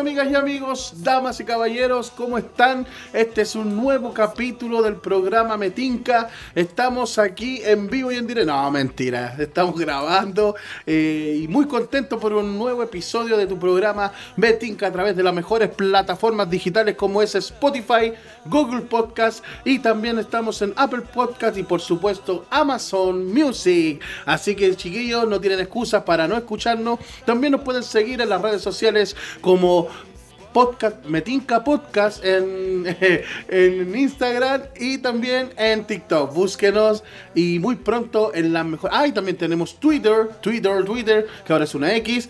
amigas y amigos, damas y caballeros, ¿cómo están? Este es un nuevo capítulo del programa Metinca. Estamos aquí en vivo y en directo. No, mentira, estamos grabando eh, y muy contentos por un nuevo episodio de tu programa Metinca a través de las mejores plataformas digitales como es Spotify, Google Podcast y también estamos en Apple Podcast y por supuesto Amazon Music. Así que chiquillos, no tienen excusas para no escucharnos. También nos pueden seguir en las redes sociales como podcast, Metinca Podcast en, en Instagram y también en TikTok. Búsquenos y muy pronto en la mejor. Ah, y también tenemos Twitter, Twitter, Twitter, que ahora es una X.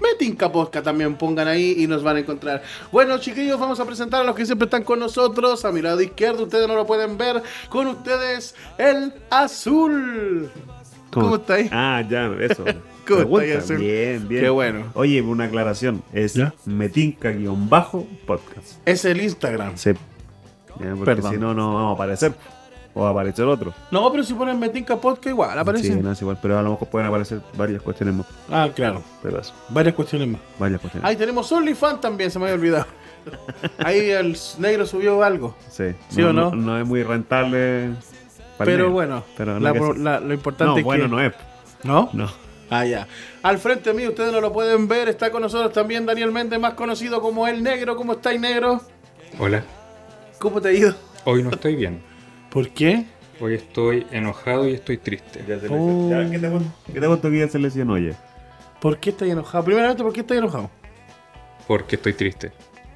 Metinca Podcast también pongan ahí y nos van a encontrar. Bueno, chiquillos, vamos a presentar a los que siempre están con nosotros. A mi lado izquierdo, ustedes no lo pueden ver. Con ustedes, el azul. ¿Cómo, está ahí? Ah, ya, eso. Bien, bien. Qué bueno. Oye, una aclaración. Es ¿Ya? metinca-podcast. Es el Instagram. Sí. Ya, porque Perdón. si no, no vamos a aparecer. O va a aparecer otro. No, pero si ponen Metinca Podcast igual aparece. Sí, no es igual. Pero a lo mejor pueden aparecer varias cuestiones más. Ah, claro. Pero eso, Varias cuestiones más. varias cuestiones. Ahí tenemos OnlyFans también, se me había olvidado. Ahí el negro subió algo. Sí. ¿Sí o no? no? es muy rentable. para el Pero negro. bueno, Pero la- la- lo importante No, es bueno, que... no es. ¿No? No. Ah, ya. Al frente mío, ustedes no lo pueden ver, está con nosotros también Daniel Méndez, más conocido como El Negro. ¿Cómo estáis, Negro? Hola, ¿Cómo te ha ido? hoy no estoy bien. ¿Por qué? Hoy estoy enojado y estoy triste. Ya se Oh. ya, ¿Qué te cuento que ya se lesionó, oye? ¿Por qué estáis enojado? Primeramente, ¿por qué estáis enojado? Porque estoy triste.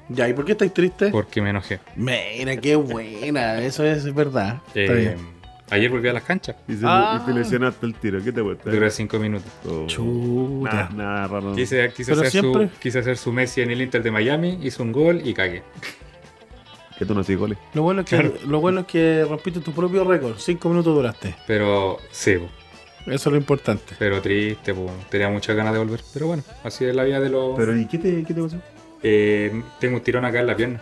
Ya, ¿y por qué estáis tristes? Porque me enojé. Mira, qué buena, eso es verdad. Está Eh, bien. Ayer volví a las canchas. Y, se, Ah. y te lesionaste el tiro. ¿Qué te cuesta? Duré cinco minutos. Oh. Chuta. Nada, nada raro. Quise, hacer siempre- su, quise hacer su Messi en el Inter de Miami, hizo un gol y cagué. Que tú no haces goles. Lo bueno, es que, Claro. lo bueno es que rompiste tu propio récord. Cinco minutos duraste. Pero sí. Eso es lo importante. pero triste, po. tenía muchas ganas de volver. Pero bueno, así es la vida de los... Pero ¿y qué te, qué te pasó? Eh, tengo un tirón acá en la pierna.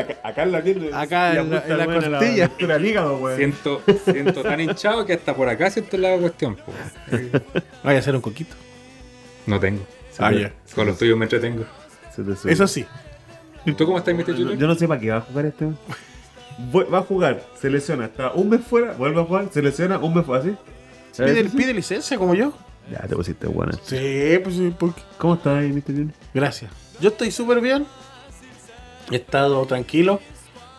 Acá, acá en la pierna. Acá y en la- en la costilla. altura del hígado, weón. Siento, siento tan hinchado que hasta por acá siento la cuestión. po. Vaya a hacer un coquito. No tengo. Ah, ya. Con los tuyos me entretengo. se te sube. Eso sí. ¿Tú cómo estás, Mr. Yo, Junior? yo no sé para qué va a jugar este. Va a jugar, se lesiona, está un mes fuera, vuelve a jugar, se lesiona, un mes fuera, ¿así? Pide, ¿Sí? pide licencia como yo. Ya te pusiste buena. Sí, pues sí. ¿por qué? ¿Cómo estás ahí, Mr. Junior? Gracias. Yo estoy súper bien. He estado tranquilo.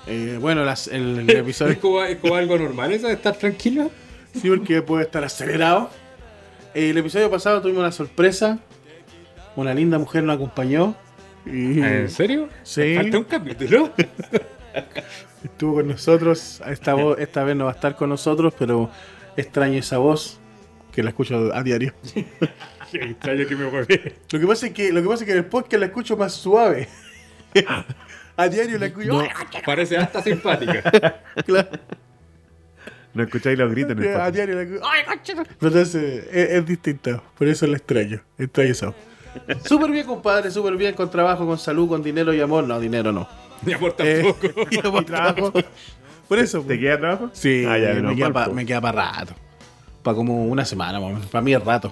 Eh, bueno, las- el, el ¿Es episodio. como, es como algo normal eso de estar tranquilo? sí, porque puede estar acelerado. El episodio pasado tuvimos una sorpresa. Una linda mujer nos acompañó. Y ¿En serio? Sí. Falta un capítulo. estuvo con nosotros. Esta, voz, esta vez no va a estar con nosotros, pero extraño esa voz que la escucho a diario. Qué extraño que me volví. Lo que pasa es que, lo que pasa es que en el podcast la escucho más suave. a diario la escucho. Parece hasta simpática. Claro. No escucháis los gritos en el a podcast. diario la escucho. Entonces es, es distinto. Por eso la extraño. Extraño esa voz. Súper bien, compadre. Súper bien. Con trabajo, con salud, con dinero y amor. No, dinero no. Mi amor Eh, tampoco. y amor, trabajo. Por eso. ¿Te queda trabajo? Sí, Ah, ya, me, menos queda mal, pa- po. me queda para rato. Para como una semana, para mí es rato.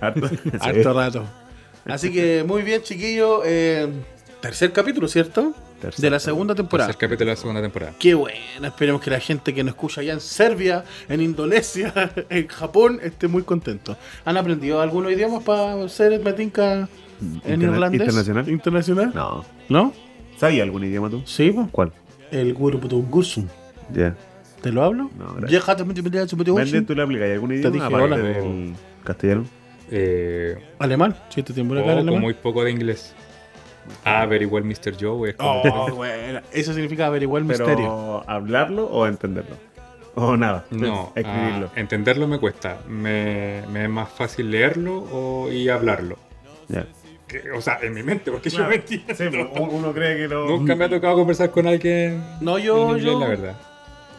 Harto. Harto rato. Así que muy bien, chiquillo. eh, tercer capítulo, ¿cierto? Tercer de la segunda temporada. Tercer capítulo de la segunda temporada. Qué bueno. Esperemos que la gente que nos escucha allá en Serbia, en Indonesia, en Japón, esté muy contento. ¿Han aprendido algunos idiomas para ser metinca en Interna- irlandés? internacional. ¿Internacional? No. ¿No? ¿Sabías algún idioma tú? Sí, pues. ¿Cuál? El Guruputungursum. Ya. ¿Te lo hablo? No, gracias. Vende, ¿tú le aplicas algún idioma dije aparte hola. del castellano? Eh, Alemán. Si tiempo acá en poco, alemán. muy poco de inglés. Ah, very well, Mr. Joe. Es como- Oh, bueno. Eso significa averiguar el Pero, misterio. ¿hablarlo o entenderlo? O nada. No, Escribirlo. ah, entenderlo me cuesta. Me, me es más fácil leerlo o, y hablarlo. Que- o sea, en mi mente, porque yo me entiendo. Sí, pues, uno uno cree que lo. Nunca me ha tocado conversar con alguien No, yo, en inglés, yo. la verdad.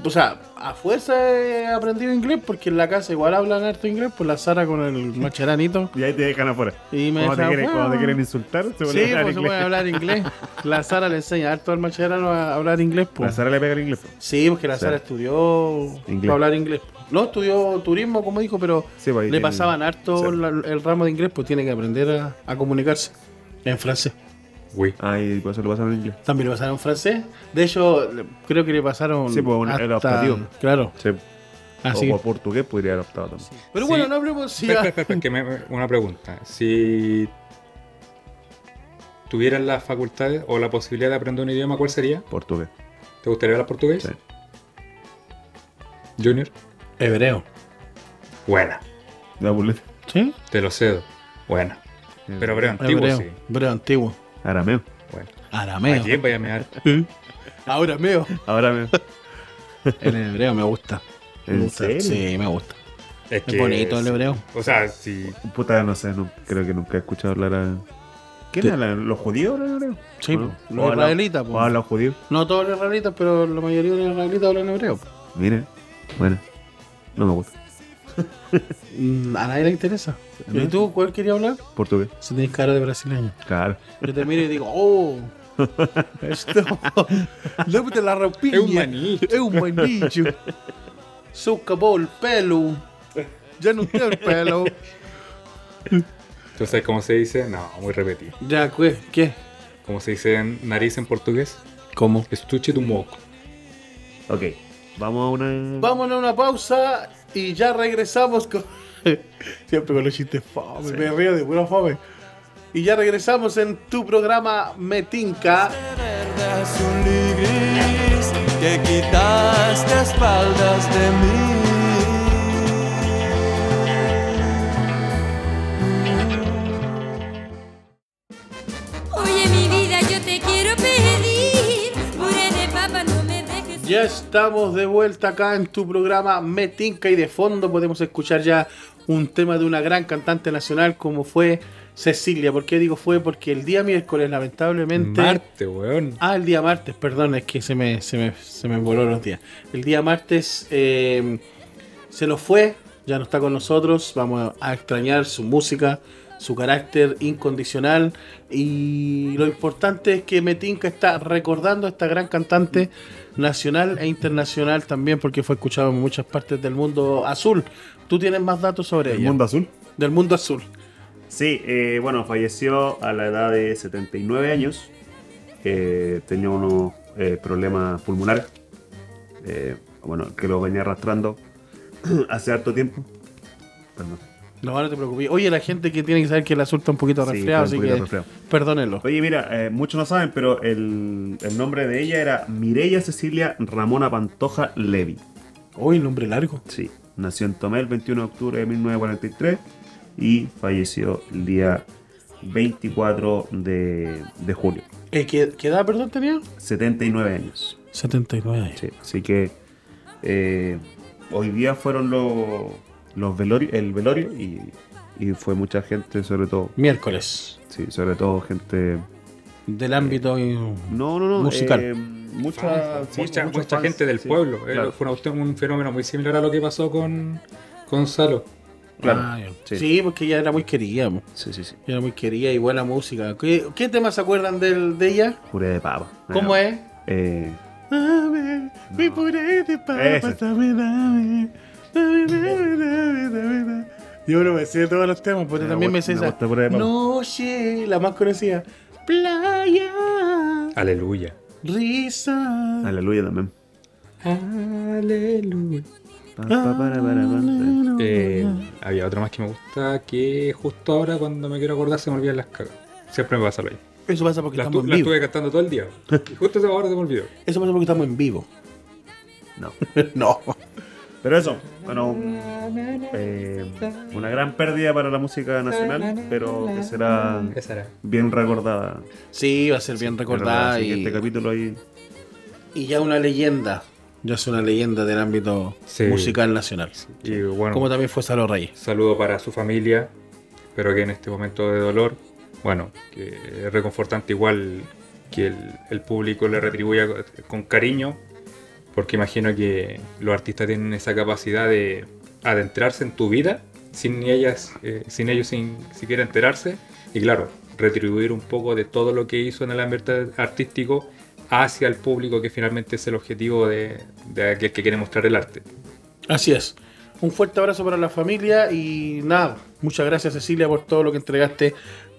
O sea, a fuerza he aprendido inglés porque en la casa igual hablan harto inglés, pues la Sara con el macheranito. Y ahí te dejan afuera. Y me Cuando te, dejan quieren, cuando te quieren insultar, se Sí, ponen a hablar pues se inglés. puede hablar inglés. La Sara le enseña harto al macherano a hablar inglés, La pues. Sara le pega el inglés. pues. Sí, porque la Sí. Sara estudió Inglés. para hablar inglés. No, estudió turismo, como dijo, pero Sí, pues le pasaban harto sí. la- el ramo de inglés, pues tiene que aprender a, a comunicarse en francés. Uy. Ah, y por eso lo pasaron en inglés. También le pasaron francés. De hecho, creo que le pasaron. Sí, pues, era hasta- optativo. Claro. Sí. Así. O por portugués podría haber optado también. Pero Sí. bueno, no hablemos si Espera, espera, espera, que me- me- una pregunta. Si tuvieras las facultades o la posibilidad de aprender un idioma, ¿cuál sería? Portugués. ¿Te gustaría hablar portugués? Sí. Junior. Hebreo. Buena. La. ¿Sí? Te lo cedo. Buena. Pero hebreo antiguo, Hebreo. sí. Hebreo antiguo. Arameo. Bueno. Arameo. ¿A quién vaya a mear? Ahora meo. Arameo. El hebreo me gusta. Me ¿En gusta. serio? Sí, me gusta. Es, Es bonito el hebreo. O sea, si Puta, no sé, no, creo que nunca he escuchado hablar a... ¿Quién? ¿Los judíos hablan hebreo? Sí, ¿O no? po. ¿O los israelitas. ¿O hablan judíos? No todos los israelitas, pero la mayoría de los israelitas hablan hebreo. po. Mire, bueno, no me gusta. A nadie le interesa. ¿Y tú cuál quería hablar? Portugués, Si tenés cara de brasileño. claro. Yo te miro y digo, oh, esto. Llévate la ropilla. Es un manicho. Es un manicho. Se acabó el pelo. Ya no tiene el pelo. ¿Tú sabes cómo se dice? No, muy repetido. Ya, ¿qué? ¿Qué? ¿Cómo se dice en nariz en portugués? ¿Cómo? Estuche tu moco. Ok, vamos a una... Vamos a una pausa y ya regresamos con. Siempre con los chistes fome, me río de pura fome. Y ya regresamos en tu programa Metinca. que quitaste espaldas de mí. Ya estamos de vuelta acá en tu programa Metinca y de fondo podemos escuchar ya un tema de una gran cantante nacional como fue Cecilia. ¿Por qué digo fue? Porque el día miércoles lamentablemente... Marte, weón. Ah, el día martes, perdón, es que se me, se me, se me voló los días. El día martes eh, se nos fue, ya no está con nosotros, vamos a extrañar su música, su carácter incondicional y lo importante es que Metinca está recordando a esta gran cantante nacional e internacional también porque fue escuchado en muchas partes del mundo azul. ¿Tú tienes más datos sobre ¿El ella? mundo azul? Del mundo azul. Sí, eh, bueno, falleció a la edad de 79 años. Eh, tenía unos eh, problemas pulmonares. eh, bueno, que lo venía arrastrando hace harto tiempo. Perdón. No, no te preocupes. Oye, la gente que tiene que saber que el azul está un poquito Sí, resfriado, un así poquito que resfriado. perdónenlo. Oye, mira, eh, muchos no saben, pero el, el nombre de ella era Mireya Cecilia Ramona Pantoja Levi. Uy, nombre largo. Sí, nació en Tomé el 21 de octubre de 1943 y falleció el día 24 de, de julio. Eh, ¿qué, qué edad, perdón, tenía? 79 años. 79 años. Sí, así que eh, hoy día fueron los, los velorios, el velorio y, y fue mucha gente, sobre todo, Miércoles. sí, sobre todo gente... Del ámbito. y- No, no, no. Musical. eh, mucha, sí, mucha, mucha fans, gente del sí, pueblo. Eh, claro. Fue un fenómeno muy similar a lo que pasó con Gonzalo. Claro, Ah, sí. sí. porque ella era muy querida. mo. Sí, sí, sí. Era muy querida y buena música. ¿Qué, qué temas se acuerdan del- de ella? Puré de papa. ¿Cómo es? Eh, Dame mi puré de papa, Ese. dame, dame. Yo no me sé todos los temas, pero Me también me sé esa. Noche, la más conocida. Playa, Aleluya. risa. aleluya también. Aleluya. Eh, había otro más que me gusta que justo ahora cuando me quiero acordar se me olvidan las cagas. Siempre me pasa lo mismo. Eso pasa porque Las, estamos en las vivo. estuve cantando todo el día. Y justo ahora se me olvidó. Eso pasa porque estamos en vivo. No. no. Pero eso, bueno, eh, una gran pérdida para la música nacional, pero que será bien recordada. Sí, va a ser bien recordada y, este capítulo ahí. y ya una leyenda. Ya es una leyenda del ámbito Sí. musical nacional. Y bueno, Como también fue Salo Reyes. saludo para su familia. Espero que en este momento de dolor, bueno, que es reconfortante igual que el, el público le retribuya con cariño, porque imagino que los artistas tienen esa capacidad de adentrarse en tu vida sin ellas, eh, sin ellos sin siquiera enterarse, y claro, retribuir un poco de todo lo que hizo en el ámbito artístico hacia el público, que finalmente es el objetivo de, de aquel que quiere mostrar el arte. Así es. Un fuerte abrazo para la familia y nada, muchas gracias Cecilia por todo lo que entregaste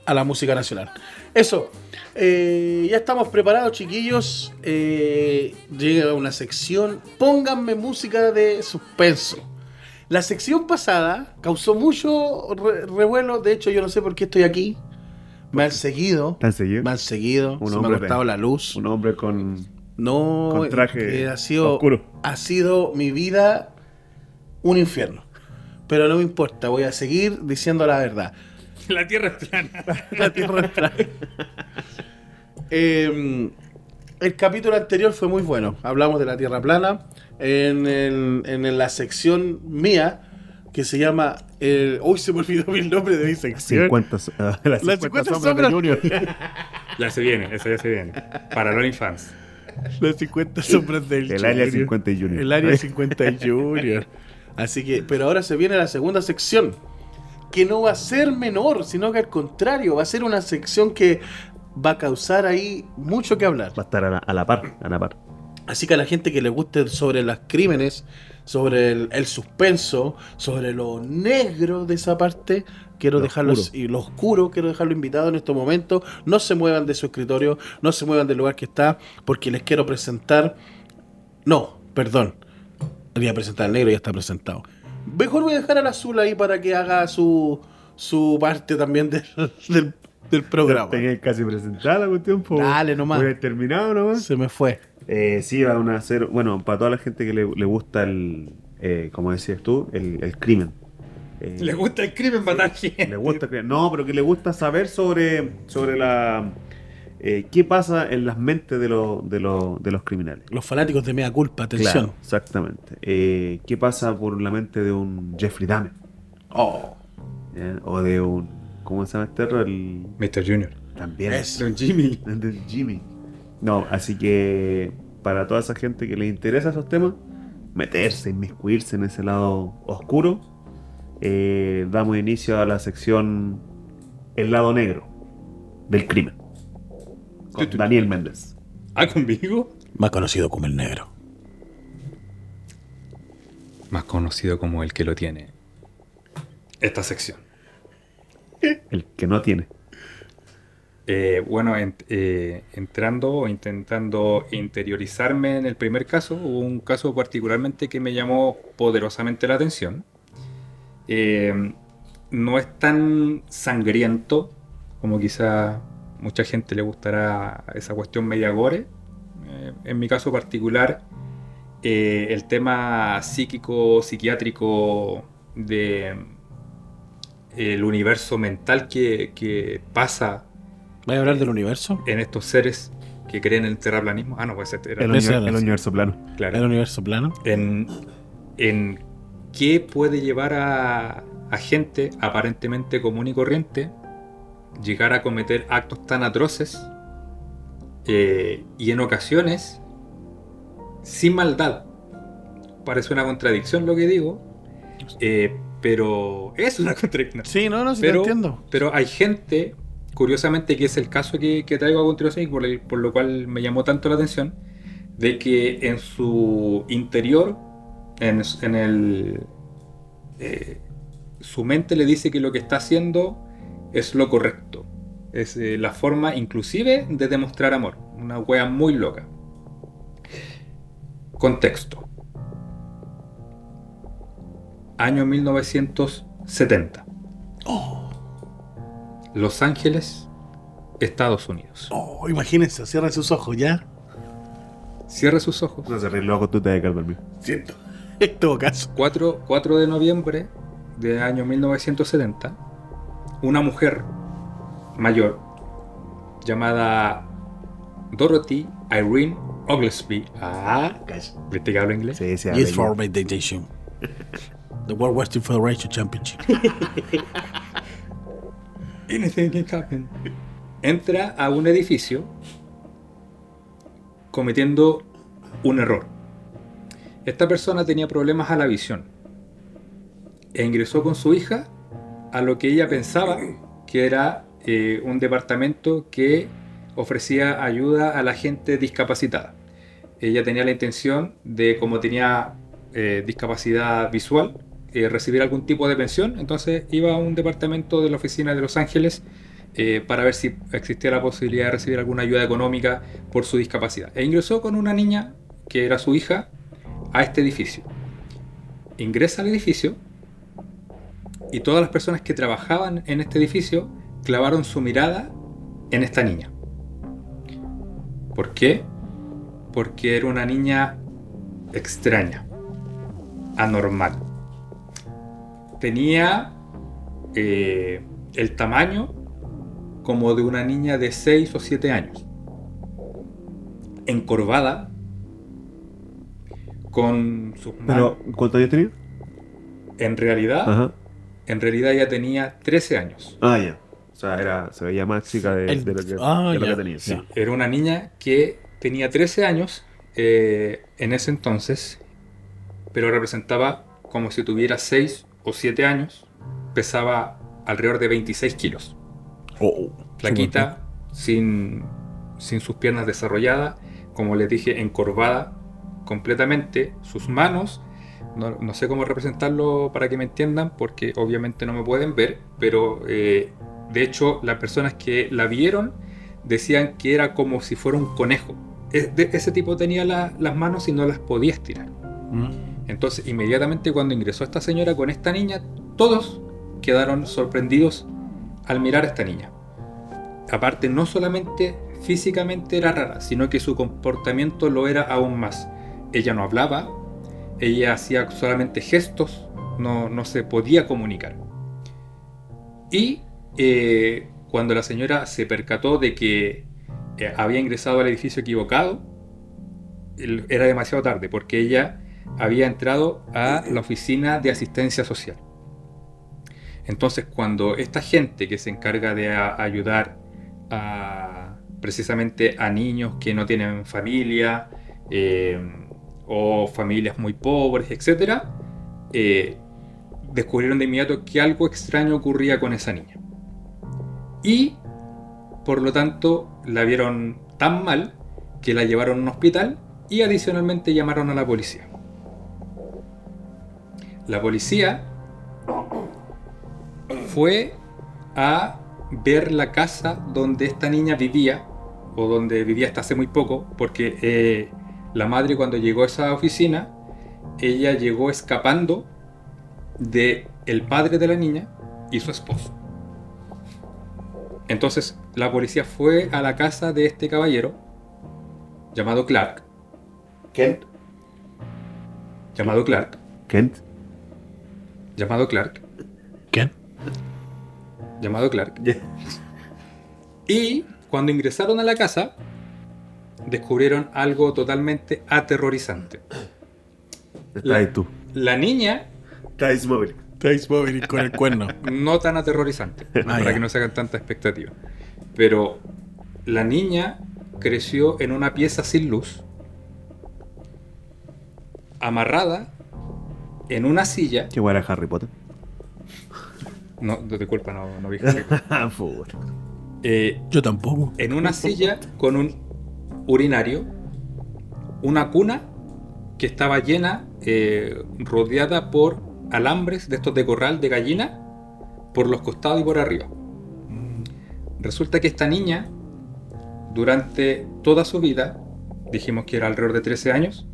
a la música nacional. Eso. Eh, ya estamos preparados, chiquillos. Eh, llega una sección. Pónganme música de suspenso. La sección pasada causó mucho re- revuelo. De hecho, yo no sé por qué estoy aquí. Me han seguido. ¿Te han seguido? Me han seguido. Un se me ha cortado la luz. Un hombre con. No, Con traje eh, ha sido, oscuro. ha sido mi vida un infierno. Pero no me importa, voy a seguir diciendo la verdad. La tierra es plana. La tierra es plana. Eh, el capítulo anterior fue muy bueno. Hablamos de la tierra plana. En, el- en la sección mía, que se llama. el- Uy, se me olvidó el nombre de mi sección. 50, so- ah, las Las 50 50 sombras sombras. de Junior. Ya se viene, eso ya se viene. Para los fans. Las 50 sombras del El área Junior. 50 y Junior. El área 50 y Junior. Así que, pero ahora se viene la segunda sección. Que no va a ser menor, sino que al contrario, va a ser una sección que va a causar ahí mucho que hablar. Va a estar a la, a la par, a la par. Así que a la gente que le guste sobre los crímenes, sobre el, el suspenso, sobre lo negro de esa parte, quiero Lo dejarlo oscuro. y lo oscuro, quiero dejarlo invitado en estos momentos. No se muevan de su escritorio, no se muevan del lugar que está, porque les quiero presentar. No, perdón. Voy a presentar al negro, ya está presentado. Mejor voy a dejar al azul ahí para que haga su, su parte también del, del, del programa. Tenía casi presentada la cuestión. po. Dale nomás. Voy a terminado nomás. Se me fue. Eh, sí, van a hacer, bueno, para toda la gente que le, le gusta el, eh, como decías tú, el, el crimen. Eh, Le gusta el crimen matar gente. le gusta el crimen. No, pero que le gusta saber sobre, sobre la, eh, qué pasa en las mentes de, los de, los de los criminales. Los fanáticos de Mea Culpa, atención. Claro, exactamente. Eh, ¿Qué pasa por la mente de un Jeffrey Dahmer? Oh, ¿eh? O de un, ¿cómo se llama este? El, Mr. Junior. también. Es- Don Jimmy. de Jimmy. No, así que para toda esa gente que le interesa esos temas, meterse, inmiscuirse en ese lado oscuro, eh, damos inicio a la sección El lado negro del crimen. Con Daniel Méndez. Ah, conmigo. más conocido como el negro. Más conocido como el que lo tiene. Esta sección. El que no tiene. Eh, bueno, en- eh, entrando o intentando interiorizarme en el primer caso, hubo un caso particularmente que me llamó poderosamente la atención. Eh, no es tan sangriento como quizá mucha gente le gustará esa cuestión media gore. Eh, en mi caso particular, eh, el tema psíquico, psiquiátrico de el universo mental que, que pasa ¿Vais a hablar del universo? en estos seres que creen en el terraplanismo. Ah, no, pues este era El, Ese univer- era, el universo plano. claro. ¿El universo plano? En, en qué puede llevar a, a gente aparentemente común y corriente llegar a cometer actos tan atroces eh, y en ocasiones sin maldad. Parece una contradicción lo que digo, eh, pero es una contradicción. Sí, no, no, sí pero, entiendo. pero hay gente, curiosamente, que es el caso que, que traigo a continuación y por, el- por lo cual me llamó tanto la atención, de que en su interior, en, en el... eh, su mente le dice que lo que está haciendo es lo correcto. Es eh, la forma inclusive de demostrar amor. Una wea muy loca. Contexto. Año 1970. Los Ángeles, Estados Unidos. Oh, imagínense, cierren sus ojos, ¿ya? Cierre sus ojos. No se ríe loco, tú te vas a. Siento. En todo caso. 4, 4 de noviembre de año 1970, una mujer mayor llamada Dorothy Irene Oglesby. Ah, ¿viste que hablo inglés? Sí, sí, Yes for meditation. The World Wrestling Federation Championship. Anything can happen. Entra a un edificio cometiendo un error. Esta persona tenía problemas a la visión e ingresó con su hija a lo que ella pensaba que era eh, un departamento que ofrecía ayuda a la gente discapacitada. Ella tenía la intención de, como tenía eh, discapacidad visual, eh, recibir algún tipo de pensión, entonces iba a un departamento de la oficina de Los Ángeles eh, para ver si existía la posibilidad de recibir alguna ayuda económica por su discapacidad. E ingresó con una niña, que era su hija, a este edificio. Ingresa al edificio y todas las personas que trabajaban en este edificio clavaron su mirada en esta niña. ¿Por qué? Porque era una niña extraña, anormal. Tenía eh, el tamaño como de una niña de 6 o 7 años. Encorvada, con sus manos. Pero, ¿cuántos años tenía? En realidad, Ajá. en realidad ya tenía 13 años. Ah, ya. O sea, era, se veía más chica de, El- de lo que, ah, de lo ya, que tenía. ya. Era una niña que tenía 13 años eh, en ese entonces, pero representaba como si tuviera 6 o 7 años. Pesaba alrededor de 26 kilos. Oh, Flaquita, sin, sin sus piernas desarrolladas, como les dije, encorvada completamente. Sus manos, no, no sé cómo representarlo para que me entiendan, porque obviamente no me pueden ver, pero eh, de hecho las personas que la vieron decían que era como si fuera un conejo. Ese tipo tenía la- las manos y no las podía estirar. Mm. Entonces, inmediatamente cuando ingresó esta señora con esta niña, todos quedaron sorprendidos al mirar a esta niña. Aparte, no solamente físicamente era rara, sino que su comportamiento lo era aún más. Ella no hablaba, ella hacía solamente gestos, no, no se podía comunicar. Y eh, cuando la señora se percató de que eh, había ingresado al edificio equivocado, era demasiado tarde, porque ella había entrado a la oficina de asistencia social. Entonces, cuando esta gente que se encarga de ayudar precisamente a niños que no tienen familia eh, o familias muy pobres, etc., descubrieron de inmediato que algo extraño ocurría con esa niña. Y, por lo tanto, la vieron tan mal que la llevaron a un hospital y adicionalmente llamaron a la policía. La policía fue a ver la casa donde esta niña vivía, o donde vivía hasta hace muy poco, porque eh, la madre cuando llegó a esa oficina, ella llegó escapando de el padre de la niña y su esposo. Entonces la policía fue a la casa de este caballero, llamado Clark, Kent. llamado Clark, Kent. llamado Clark, Kent. llamado Clark. Y cuando ingresaron a la casa, descubrieron algo totalmente aterrorizante. Está La- ahí tú. La niña, Estáis móvil. Trace Bobby con el cuerno. no tan aterrorizante, para ya. que no se hagan tanta expectativa, pero la niña creció en una pieza sin luz, amarrada en una silla. ¿Qué guay era Harry Potter? No, disculpa, no, no vi Harry Potter. Ah. Eh, Yo tampoco. en una silla con un urinario, una cuna que estaba llena, eh, rodeada por alambres de estos de corral de gallina, por los costados y por arriba. Resulta que esta niña, durante toda su vida, dijimos que era alrededor de 13 años,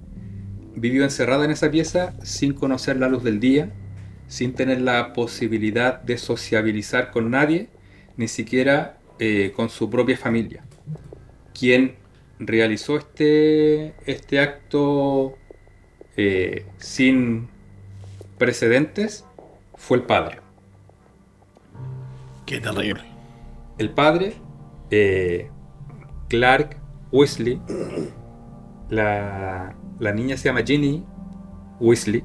vivió encerrada en esa pieza sin conocer la luz del día, sin tener la posibilidad de sociabilizar con nadie, ni siquiera eh, con su propia familia. Quien realizó este, este acto eh, sin precedentes fue el padre. Qué terrible. El padre, eh, Clark Weasley, la, la niña se llama Ginny Weasley,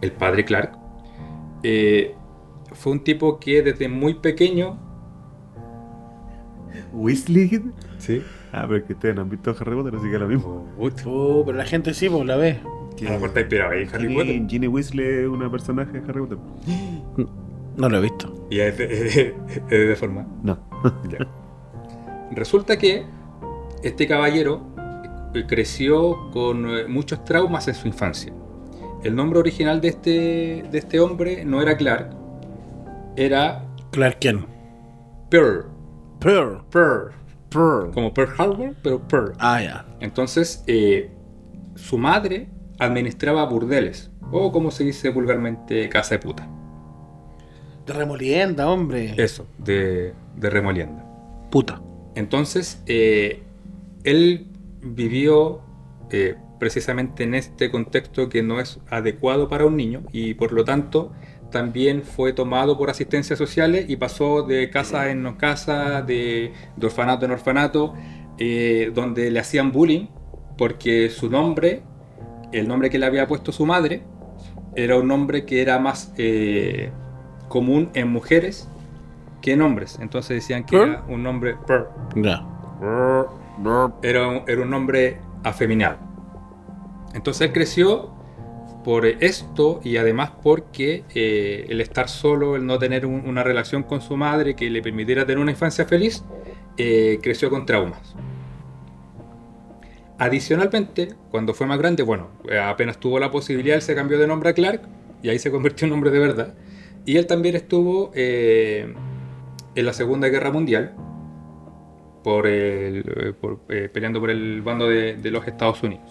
el padre Clark, eh, fue un tipo que desde muy pequeño... ¿Weasley? Sí. Ah, pero que ustedes no han visto Harry Potter, así que es lo mismo. Oh, pero la gente sí, pues la ve. A lo mejor está inspirado ahí Harry Ginny, Potter. Ginny Weasley es una personaje de Harry Potter. No lo he visto. Y es de, es de deformar. No. Ya. Resulta que este caballero creció con eh, muchos traumas en su infancia. El nombre original de este, de este hombre no era Clark, era Clark Kent. Pearl. Pearl. Pearl. Pearl. Como Pearl Harbor, pero Pearl. Ah, ya. Entonces, eh, su madre administraba burdeles, o como se dice vulgarmente, casa de puta. De remolienda, hombre. Eso, de, de remolienda. Puta. Entonces, eh, él vivió eh, precisamente en este contexto que no es adecuado para un niño y por lo tanto también fue tomado por asistencias sociales y pasó de casa en casa, de, de orfanato en orfanato, eh, donde le hacían bullying porque su nombre, el nombre que le había puesto su madre, era un nombre que era más eh, común en mujeres que en hombres. Entonces decían que era un nombre... Era un, era un nombre afeminado. Entonces él creció por esto y además porque eh, el estar solo, el no tener un- una relación con su madre que le permitiera tener una infancia feliz, eh, creció con traumas. Adicionalmente, cuando fue más grande, bueno, eh, apenas tuvo la posibilidad, él se cambió de nombre a Clark y ahí se convirtió en hombre de verdad. Y él también estuvo eh, en la Segunda Guerra Mundial, por eh, peleando por el bando de, los Estados Unidos.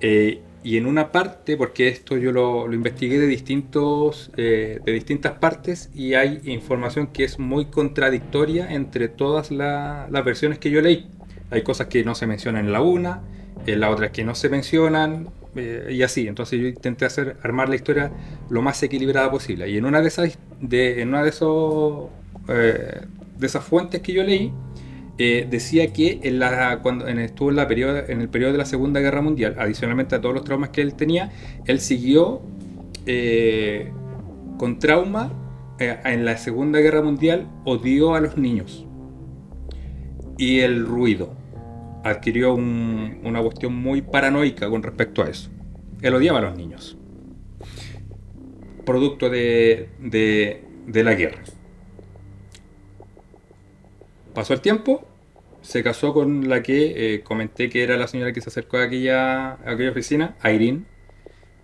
Y en una parte, porque esto yo lo, investigué de, distintos, de distintas partes y hay información que es muy contradictoria entre todas la- las versiones que yo leí. Hay cosas que no se mencionan en la una, en la otra que no se mencionan eh, y así. Entonces yo intenté hacer armar la historia lo más equilibrada posible. Y en una de esas, de, en una de esos, eh, de esas fuentes que yo leí, eh, decía que en la, cuando estuvo en, la periodo, en el periodo de la Segunda Guerra Mundial, adicionalmente a todos los traumas que él tenía, él siguió eh, con trauma eh, en la Segunda Guerra Mundial, odió a los niños y el ruido. Adquirió un- una cuestión muy paranoica con respecto a eso. Él odiaba a los niños. Producto de, de- de la guerra. Pasó el tiempo, se casó con la que eh, comenté que era la señora que se acercó a aquella, a aquella oficina, Irene.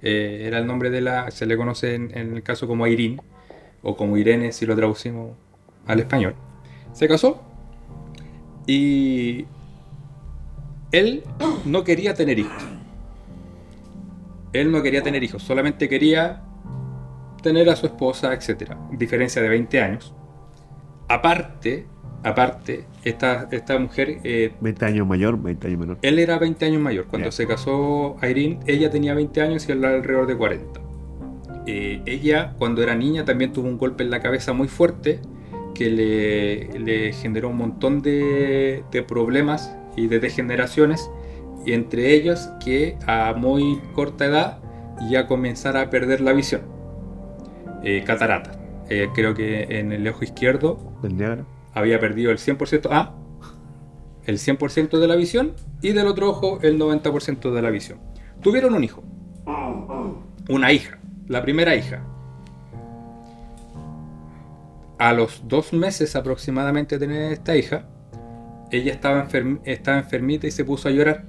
Eh, era el nombre de la, se le conoce en, en el caso como Irene, o como Irene si lo traducimos al español. Se casó y él no quería tener hijos. Él no quería tener hijos, solamente quería tener a su esposa, etc. Diferencia de 20 años. Aparte, aparte, esta, esta mujer, eh, 20 años mayor, 20 años menor. él era 20 años mayor. Cuando Ya. se casó Irene, ella tenía 20 años y él alrededor de 40. Eh, ella, cuando era niña, también tuvo un golpe en la cabeza muy fuerte que le, le generó un montón de, de problemas y de degeneraciones, y entre ellos que a muy corta edad ya comenzara a perder la visión. Eh, catarata. Eh, creo que en el ojo izquierdo había perdido el 100%, ah, el 100% de la visión y del otro ojo el 90% de la visión. Tuvieron un hijo, una hija, la primera hija. A los dos meses aproximadamente de tener esta hija, ella estaba, enferm- estaba enfermita y se puso a llorar.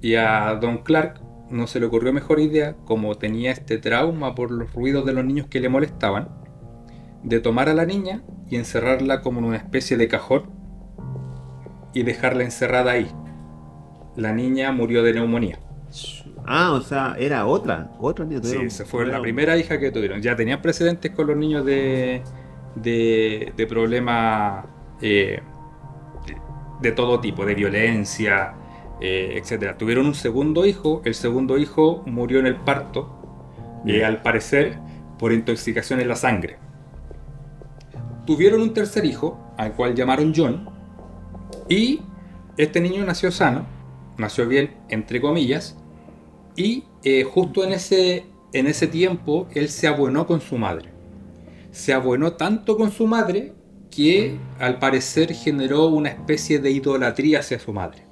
Y a Don Clark no se le ocurrió mejor idea, como tenía este trauma por los ruidos de los niños que le molestaban, de tomar a la niña y encerrarla como en una especie de cajón y dejarla encerrada ahí. La niña murió de neumonía. Ah, o sea, era otra. Otra niña. Sí, esa fue la primera hija que tuvieron. Ya tenían precedentes con los niños de, de, de problemas eh, de, todo tipo, de violencia, eh, etcétera. Tuvieron un segundo hijo. El segundo hijo murió en el parto, eh, al parecer por intoxicación en la sangre. Tuvieron un tercer hijo, al cual llamaron John, y este niño nació sano, nació bien, entre comillas, y eh, justo en ese, en ese tiempo él se abuenó con su madre. Se abuenó tanto con su madre que al parecer generó una especie de idolatría hacia su madre.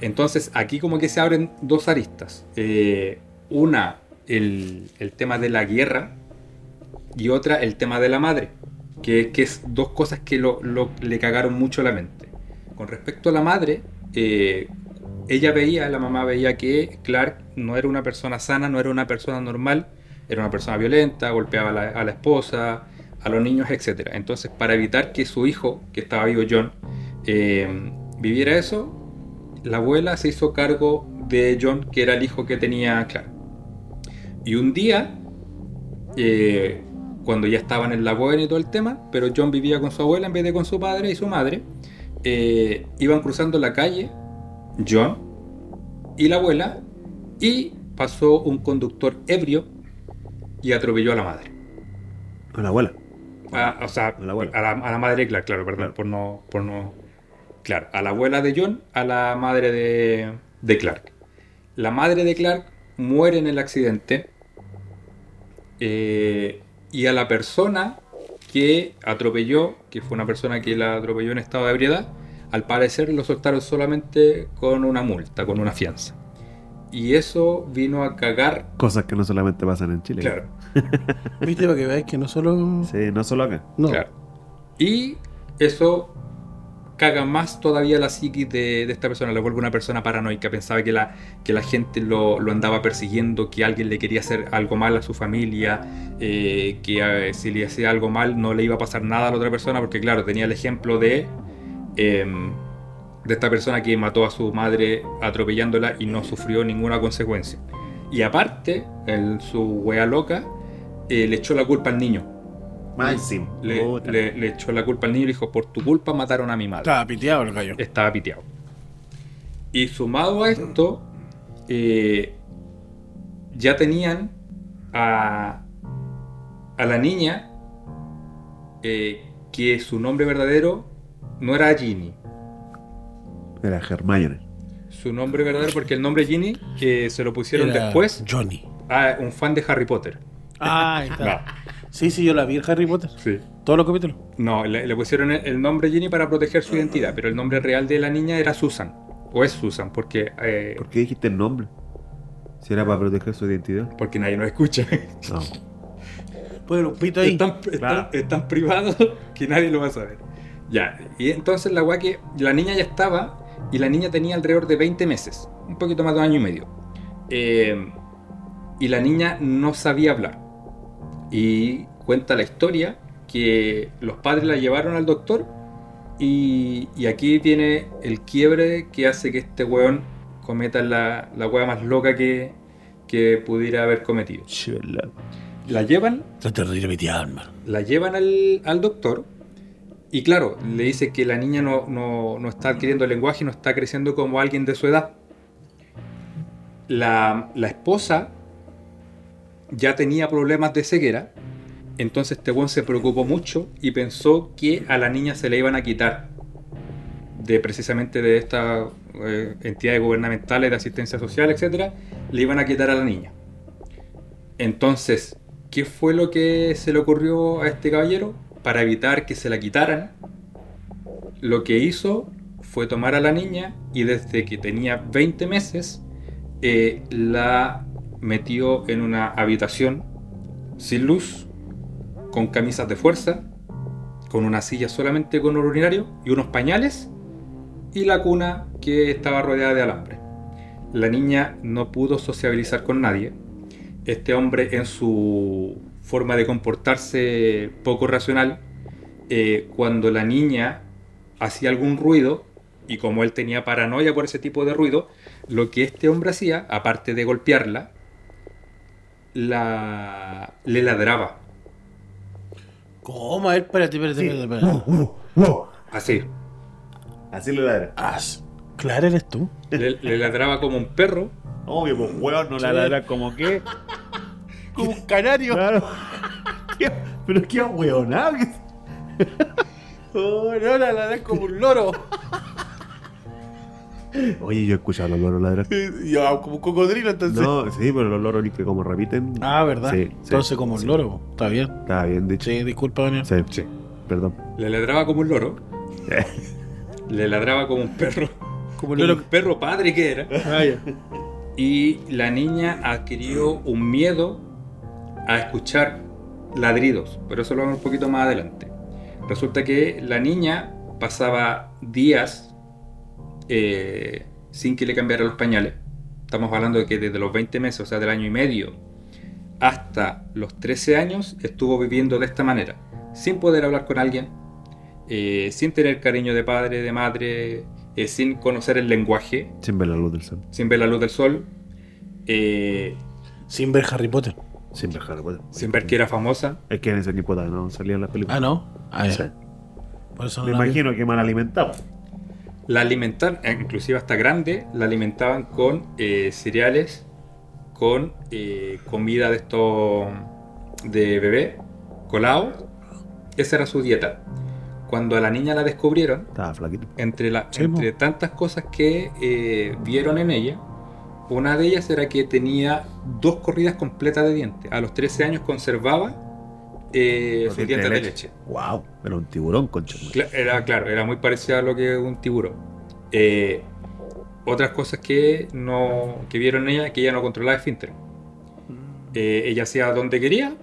Entonces aquí como que se abren dos aristas. Eh, una, el, el tema de la guerra y otra, el tema de la madre. Que, que es dos cosas que le cagaron mucho la mente. Con respecto a la madre, eh, ella veía, la mamá veía que Clark no era una persona sana, no era una persona normal, era una persona violenta, golpeaba a la esposa, a los niños, etc. Entonces, para evitar que su hijo, que estaba vivo John, eh, viviera eso, la abuela se hizo cargo de John, que era el hijo que tenía Clark. Y un día, eh, cuando ya estaban en la buena y todo el tema, pero John vivía con su abuela en vez de con su padre y su madre, eh, iban cruzando la calle, John y la abuela, y pasó un conductor ebrio y atropelló a la madre. Con la abuela. A- o sea, A la abuela. a la, a la madre de Clark, claro, perdón, Claro. por no, por no. Claro, a la abuela de John, a la madre de, de Clark. La madre de Clark muere en el accidente eh, y a la persona que atropelló, que fue una persona que la atropelló en estado de ebriedad, al parecer lo soltaron solamente con una multa, con una fianza. Y eso vino a cagar. Cosas que no solamente pasan en Chile. Claro, Viste, para que veáis que no solo. Sí, no solo acá. No. Claro. Y eso caga más todavía la psiquis de, de esta persona, le vuelve una persona paranoica, pensaba que la, que la gente lo, lo andaba persiguiendo, que alguien le quería hacer algo mal a su familia, eh, que eh, si le hacía algo mal no le iba a pasar nada a la otra persona, porque claro, tenía el ejemplo de, em, de esta persona que mató a su madre atropellándola y no sufrió ninguna consecuencia. Y aparte, en su wea loca, eh, le echó la culpa al niño. Máximo. Le- le echó la culpa al niño y le dijo, por tu culpa mataron a mi madre. Estaba piteado el gallo. Estaba piteado. Y sumado a esto, eh, ya tenían a, a la niña eh, que su nombre verdadero no era Ginny. Era Hermione. Su nombre verdadero, porque el nombre Ginny que se lo pusieron Era después Johnny. a un fan de Harry Potter. Ah, ahí está. Sí, sí, yo la vi el Harry Potter. sí. Todos los capítulos. No, le, le pusieron el, el nombre Ginny para proteger su identidad, pero el nombre real de la niña era Susan. O es Susan, porque, eh, ¿Por qué dijiste el nombre? Si era para proteger su identidad. porque nadie nos escucha. No. Pues un pito ahí. Es tan, es Claro. tan- es tan privado que nadie lo va a saber. Ya, y entonces la weá que la niña ya estaba y la niña tenía alrededor de 20 meses, un poquito más de un año y medio. Eh, y la niña no sabía hablar. Y cuenta la historia que los padres la llevaron al doctor y, y aquí viene el quiebre que hace que este weón cometa la, la weá más loca que, que pudiera haber cometido. La llevan la llevan al, al doctor y claro, le dice que la niña no, no- no está adquiriendo lenguaje y no está creciendo como alguien de su edad. La, la esposa ya tenía problemas de ceguera, entonces este buen se preocupó mucho y pensó que a la niña se le iban a quitar de precisamente de estas eh, entidades gubernamentales de asistencia social, etcétera, le iban a quitar a la niña. Entonces, ¿qué fue lo que se le ocurrió a este caballero? Para evitar que se la quitaran, lo que hizo fue tomar a la niña y desde que tenía 20 meses eh, la metió en una habitación sin luz, con camisas de fuerza, con una silla solamente con un urinario y unos pañales y la cuna que estaba rodeada de alambre. La niña no pudo sociabilizar con nadie. Este hombre en su forma de comportarse poco racional, eh, cuando la niña hacía algún ruido, y como él tenía paranoia por ese tipo de ruido, lo que este hombre hacía, aparte de golpearla, la, le ladraba. ¿Cómo? A ver, espérate, espérate, espérate. espérate. Así. Así lo ladra. Ah, claro, eres tú. Le, le ladraba como un perro. Obvio, pues hueón no la ladra como que. Como un canario. Claro. ¿Qué? Pero qué hueonado. Oh, no, la ladrás como un loro. Oye, yo he escuchado a los loros ladrar. Yo, como un cocodrilo, entonces. No, sí, pero los loros que como repiten. Ah, ¿verdad? Sí, sí. entonces, como un loro. Está bien. Está bien dicho. Sí, disculpa, Daniel. Sí, Sí. perdón. Le ladraba como un loro. Le ladraba como un perro. Como Como un perro padre que era. Ah. Y la niña adquirió un miedo a escuchar ladridos, pero eso lo vamos un poquito más adelante. Resulta que la niña pasaba días eh, sin que le cambiara los pañales. Estamos hablando de que desde los 20 meses, o sea, del año y medio, hasta los 13 años, estuvo viviendo de esta manera, sin poder hablar con alguien, eh, sin tener cariño de padre, de madre, eh, sin conocer el lenguaje, Sin ver la luz del sol. sin ver la luz del sol, eh, Sin ver Harry Potter. Sin ver Harry Potter. sin ver que era famosa. Es que en ese equipo no salían las películas. Ah, no. Ah. Sí. Por eso no Me la vi. imagino que mal alimentado. La alimentaban, eh, inclusive hasta grande, la alimentaban con eh, cereales, con eh, comida de esto de bebé, colado. Esa era su dieta. Cuando a la niña la descubrieron, Estaba flaquito. entre, la- entre tantas cosas que eh, vieron en ella, una de ellas era que tenía dos corridas completas de dientes. A los 13 años conservaba eh, sus dientes dientes de de leche. leche. Wow, era un tiburón, concha. Era, claro, era muy parecido a lo que un tiburón. Eh, otras cosas que, no, que vieron en ella, que ella no controlaba esfínter. Eh, ella hacía donde quería,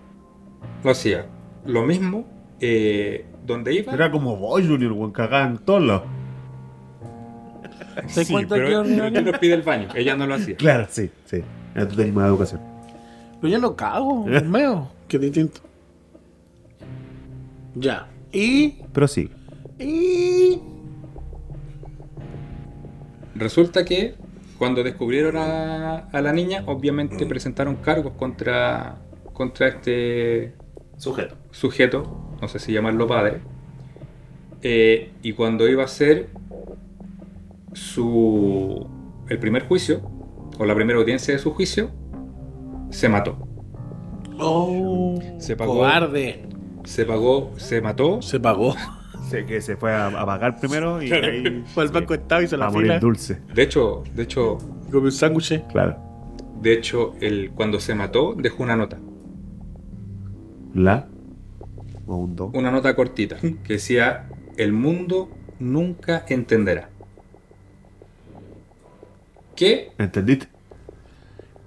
lo hacía. Lo mismo, eh, donde iba. Era como Boy Junior, weón, cagaba en todos lados. ¿Te Sí, cuenta pero, que pero nos pide el baño? Ella no lo hacía. Claro, sí, sí. Ya tú tenías más educación. Pero yo no cago, meo. Qué distinto. Ya. Y. Pero sí. Y. Resulta que cuando descubrieron a, a la niña, obviamente presentaron cargos contra, contra este Sujeto. sujeto, no sé si llamarlo padre, eh, y cuando iba a ser su el primer juicio, o la primera audiencia de su juicio, se mató. Oh. Se pagó. Cobarde. Se pagó, se mató, Se pagó. Sé que se fue a, a pagar primero y ahí Fue al banco estado hizo la a morir dulce. de hecho, de hecho, Comió un sándwich. Claro. de hecho, el, cuando se mató, dejó una nota, La o un do. una nota cortita, que decía, el mundo nunca entenderá. ¿Qué? ¿Entendiste?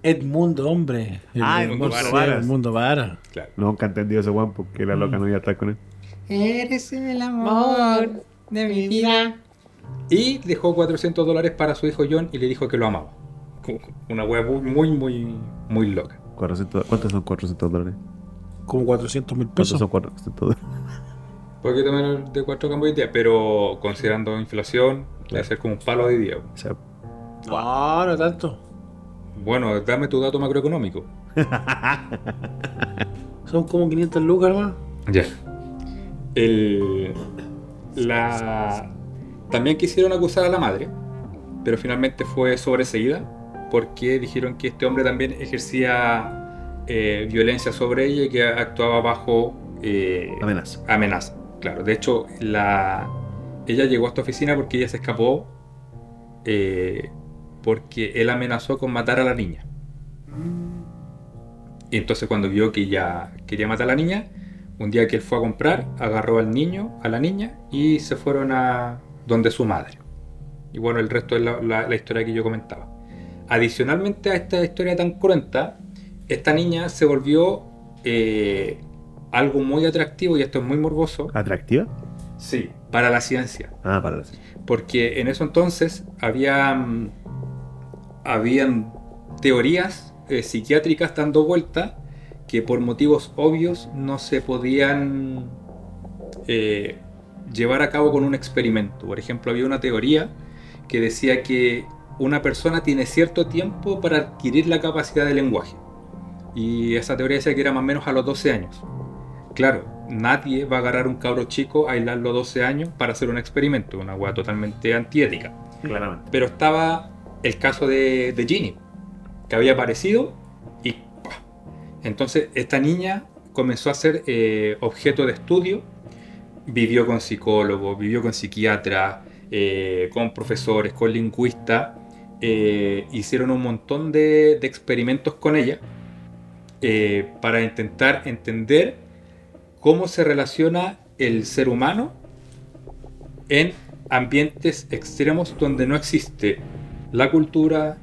Edmundo, hombre. El Ah, Edmundo Varas. Edmundo Vara. Claro. Nunca entendí ese Juan porque la loca no iba a estar con él. Eres el amor de mi vida. Y dejó 400 dólares para su hijo John y le dijo que lo amaba. Una wea muy, muy, muy, loca. 400, ¿Cuántos son 400 dólares? Como 400 mil ¿Cuántos pesos. son 400 dólares? Un poquito menos de 4 cambios de día, pero considerando inflación, debe ser como un palo de día. O sea, No, no tanto. Bueno, dame tu dato macroeconómico. Son como 500 lucas, hermano. Ya. El. La. También quisieron acusar a la madre, pero finalmente fue sobreseída porque dijeron que este hombre también ejercía eh, violencia sobre ella y que actuaba bajo eh, amenaza. amenaza. Claro, de hecho, la, ella llegó a esta oficina porque ella se escapó eh, porque él amenazó con matar a la niña. Y entonces cuando vio que ella quería matar a la niña, un día que él fue a comprar, agarró al niño, a la niña, y se fueron a donde su madre. Y bueno, el resto es la, la- la historia que yo comentaba. Adicionalmente a esta historia tan cruenta, esta niña se volvió eh, algo muy atractivo, y esto es muy morboso, ¿Atractiva? sí, para la ciencia. Ah, para la Porque en eso entonces había, mm, habían teorías eh, psiquiátricas dando vuelta que por motivos obvios no se podían eh, llevar a cabo con un experimento. Por ejemplo, había una teoría que decía que una persona tiene cierto tiempo para adquirir la capacidad de lenguaje. Y esa teoría decía que era más o menos a los 12 años. Claro, nadie va a agarrar un cabro chico, aislarlo 12 años para hacer un experimento, una hueá totalmente antiética. Claramente. Pero estaba el caso de, de Ginny, que había aparecido y ¡pah! entonces esta niña comenzó a ser eh, objeto de estudio, vivió con psicólogos, vivió con psiquiatras, eh, con profesores, con lingüistas, eh, hicieron un montón de, experimentos con ella para intentar entender cómo se relaciona el ser humano en ambientes extremos donde no existe la cultura,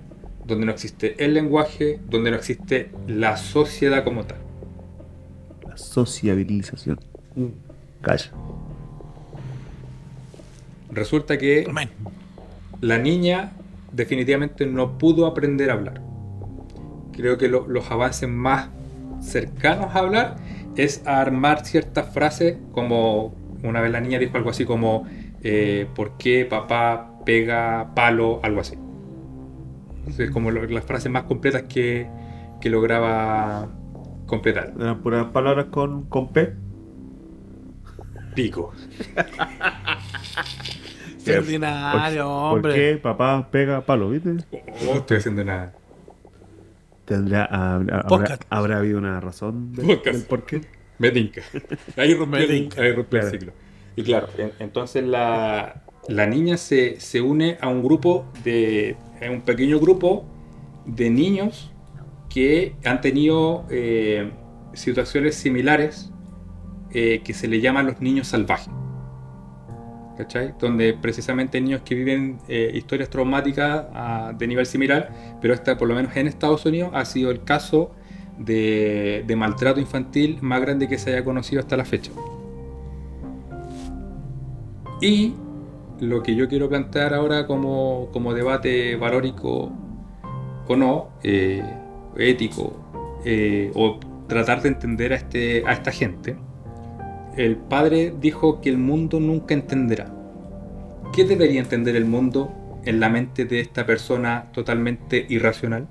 donde no existe el lenguaje, donde no existe la sociedad como tal. La sociabilización. Calla. Resulta que la niña definitivamente no pudo aprender a hablar. Creo que lo- los avances más cercanos a hablar es armar ciertas frases, como una vez la niña dijo algo así como, eh, ¿por qué papá pega palo? Algo así. Entonces, como lo- las frases más completas que, que lograba completar. Eran puras palabras con, con P. Pico. Ordinario, ¿Por hombre. qué papá pega palo, viste? Oh, estoy haciendo nada. Tendrá, habrá, habrá, habrá habido una razón de- Podcast. del por qué. Me tinca. Ahí rompí, Me el, el ciclo. Y claro, en- entonces la, la niña se, se une a un grupo de. un pequeño grupo de niños que han tenido eh, situaciones similares eh, que se le llaman los niños salvajes. ¿Cachai? Donde precisamente niños que viven eh, historias traumáticas ah, de nivel similar, pero esta, por lo menos en Estados Unidos, ha sido el caso de, de maltrato infantil más grande que se haya conocido hasta la fecha. Y lo que yo quiero plantear ahora como, como debate valórico o no, eh, ético, eh, o tratar de entender a, este, a esta gente, el padre dijo que el mundo nunca entenderá. ¿Qué debería entender el mundo en la mente de esta persona totalmente irracional?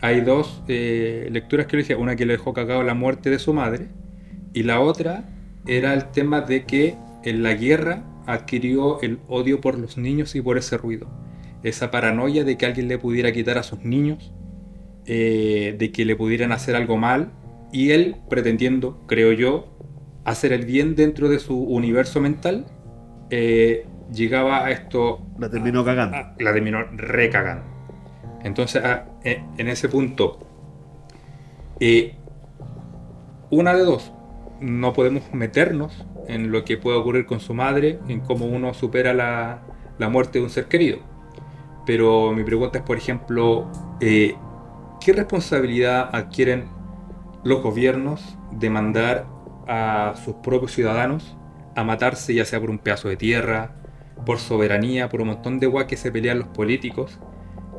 Hay dos eh, lecturas que le decía, una que le dejó cagado la muerte de su madre y la otra era el tema de que en la guerra adquirió el odio por los niños y por ese ruido. Esa paranoia de que alguien le pudiera quitar a sus niños, eh, de que le pudieran hacer algo mal y él pretendiendo, creo yo, hacer el bien dentro de su universo mental, eh, llegaba a esto La terminó cagando. Ah, la terminó recagando. Entonces, ah, eh, en ese punto, eh, una de dos, no podemos meternos en lo que puede ocurrir con su madre, en cómo uno supera la, la muerte de un ser querido. Pero mi pregunta es, por ejemplo, eh, ¿qué responsabilidad adquieren los gobiernos de mandar a sus propios ciudadanos a matarse, ya sea por un pedazo de tierra, por soberanía, por un montón de guay que se pelean los políticos?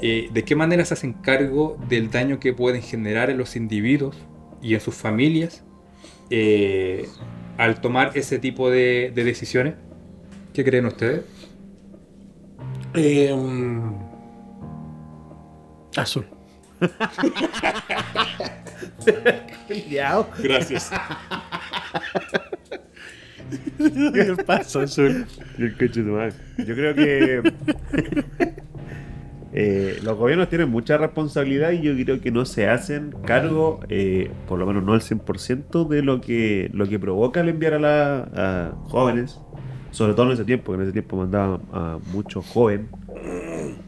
Eh, ¿De qué manera se hacen cargo del daño que pueden generar en los individuos y en sus familias eh, al tomar ese tipo de, de decisiones? ¿Qué creen ustedes? Eh, mm, azul. Gracias. ¿Qué pasa, azul? Yo creo que eh, los gobiernos tienen mucha responsabilidad y yo creo que no se hacen cargo, eh, por lo menos no al 100%, de lo que, lo que provoca el enviar a, la, jóvenes, sobre todo en ese tiempo, que en ese tiempo mandaban a muchos jóvenes,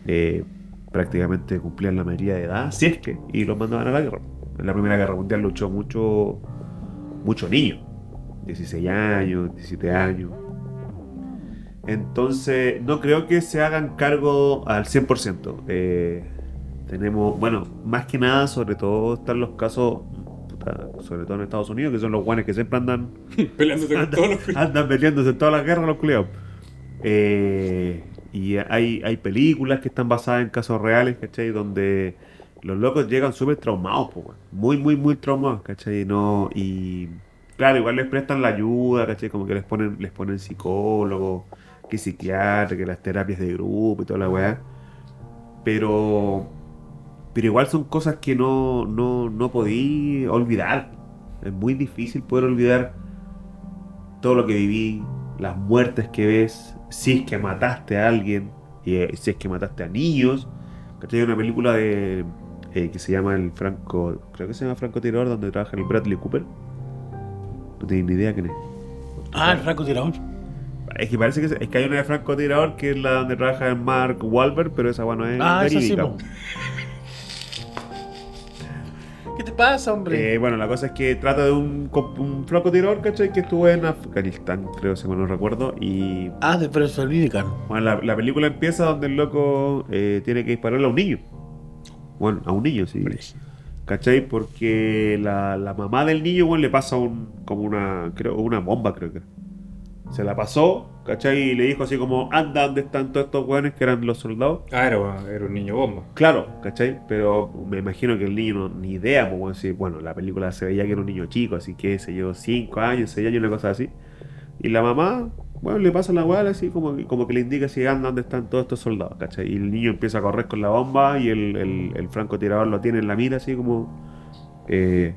eh, prácticamente cumplían la mayoría de edad, si es que, y los mandaban a la guerra. En la Primera Guerra Mundial luchó mucho, mucho niño, 16 años, 17 años. Entonces, no creo que se hagan cargo al 100%. Eh, tenemos, bueno, más que nada, sobre todo están los casos, puta, sobre todo en Estados Unidos, que son los guanes que siempre andan, Peleándose con todos los andan peleándose en todas las guerras los culiados. Eh, y hay, hay películas que están basadas en casos reales, ¿cachai? Donde los locos llegan súper traumados, po, muy, muy, muy traumados, ¿cachai? No, y claro, igual les prestan la ayuda, ¿cachai? Como que les ponen, les ponen psicólogos, que psiquiatra, que las terapias de grupo y toda la weá. Pero, pero igual son cosas que no, no, no podí olvidar. Es muy difícil poder olvidar todo lo que viví, las muertes que ves, si es que mataste a alguien, y eh, si es que mataste a niños. Hay una película de eh, que se llama El Franco, creo que se llama Franco Tirador, donde trabaja el Bradley Cooper. No tengo ni idea quién es. Ah, el francotirador. Es que parece que, es, es que hay una de Franco Tirador que es la donde trabaja Mark Wahlberg, pero esa bueno es Ah, sí, verídica. ¿Qué te pasa, hombre? Eh, bueno, la cosa es que trata de un, un francotirador, ¿cachai? Que estuvo en Afganistán, creo, si mal no recuerdo, y ah, de Verídica. Bueno, la, la película empieza donde el loco eh, tiene que dispararle a un niño. Bueno, a un niño, sí. ¿Cachai? Porque la, la mamá del niño, bueno, le pasa un, como una, creo, una bomba, creo que. Se la pasó, ¿cachai? Y le dijo así como, anda, ¿dónde están todos estos weones que eran los soldados? Ah, era, era un niño bomba. Claro, ¿cachai? Pero me imagino que el niño no, ni idea, pues bueno, si- bueno, la película se veía que era un niño chico, así que se llevó 5 años, 6 años, una cosa así. Y la mamá, bueno, le pasa la weá así como, que- como que le indica si anda dónde están todos estos soldados, ¿cachai? Y el niño empieza a correr con la bomba y el, el, el francotirador lo tiene en la mira así como eh,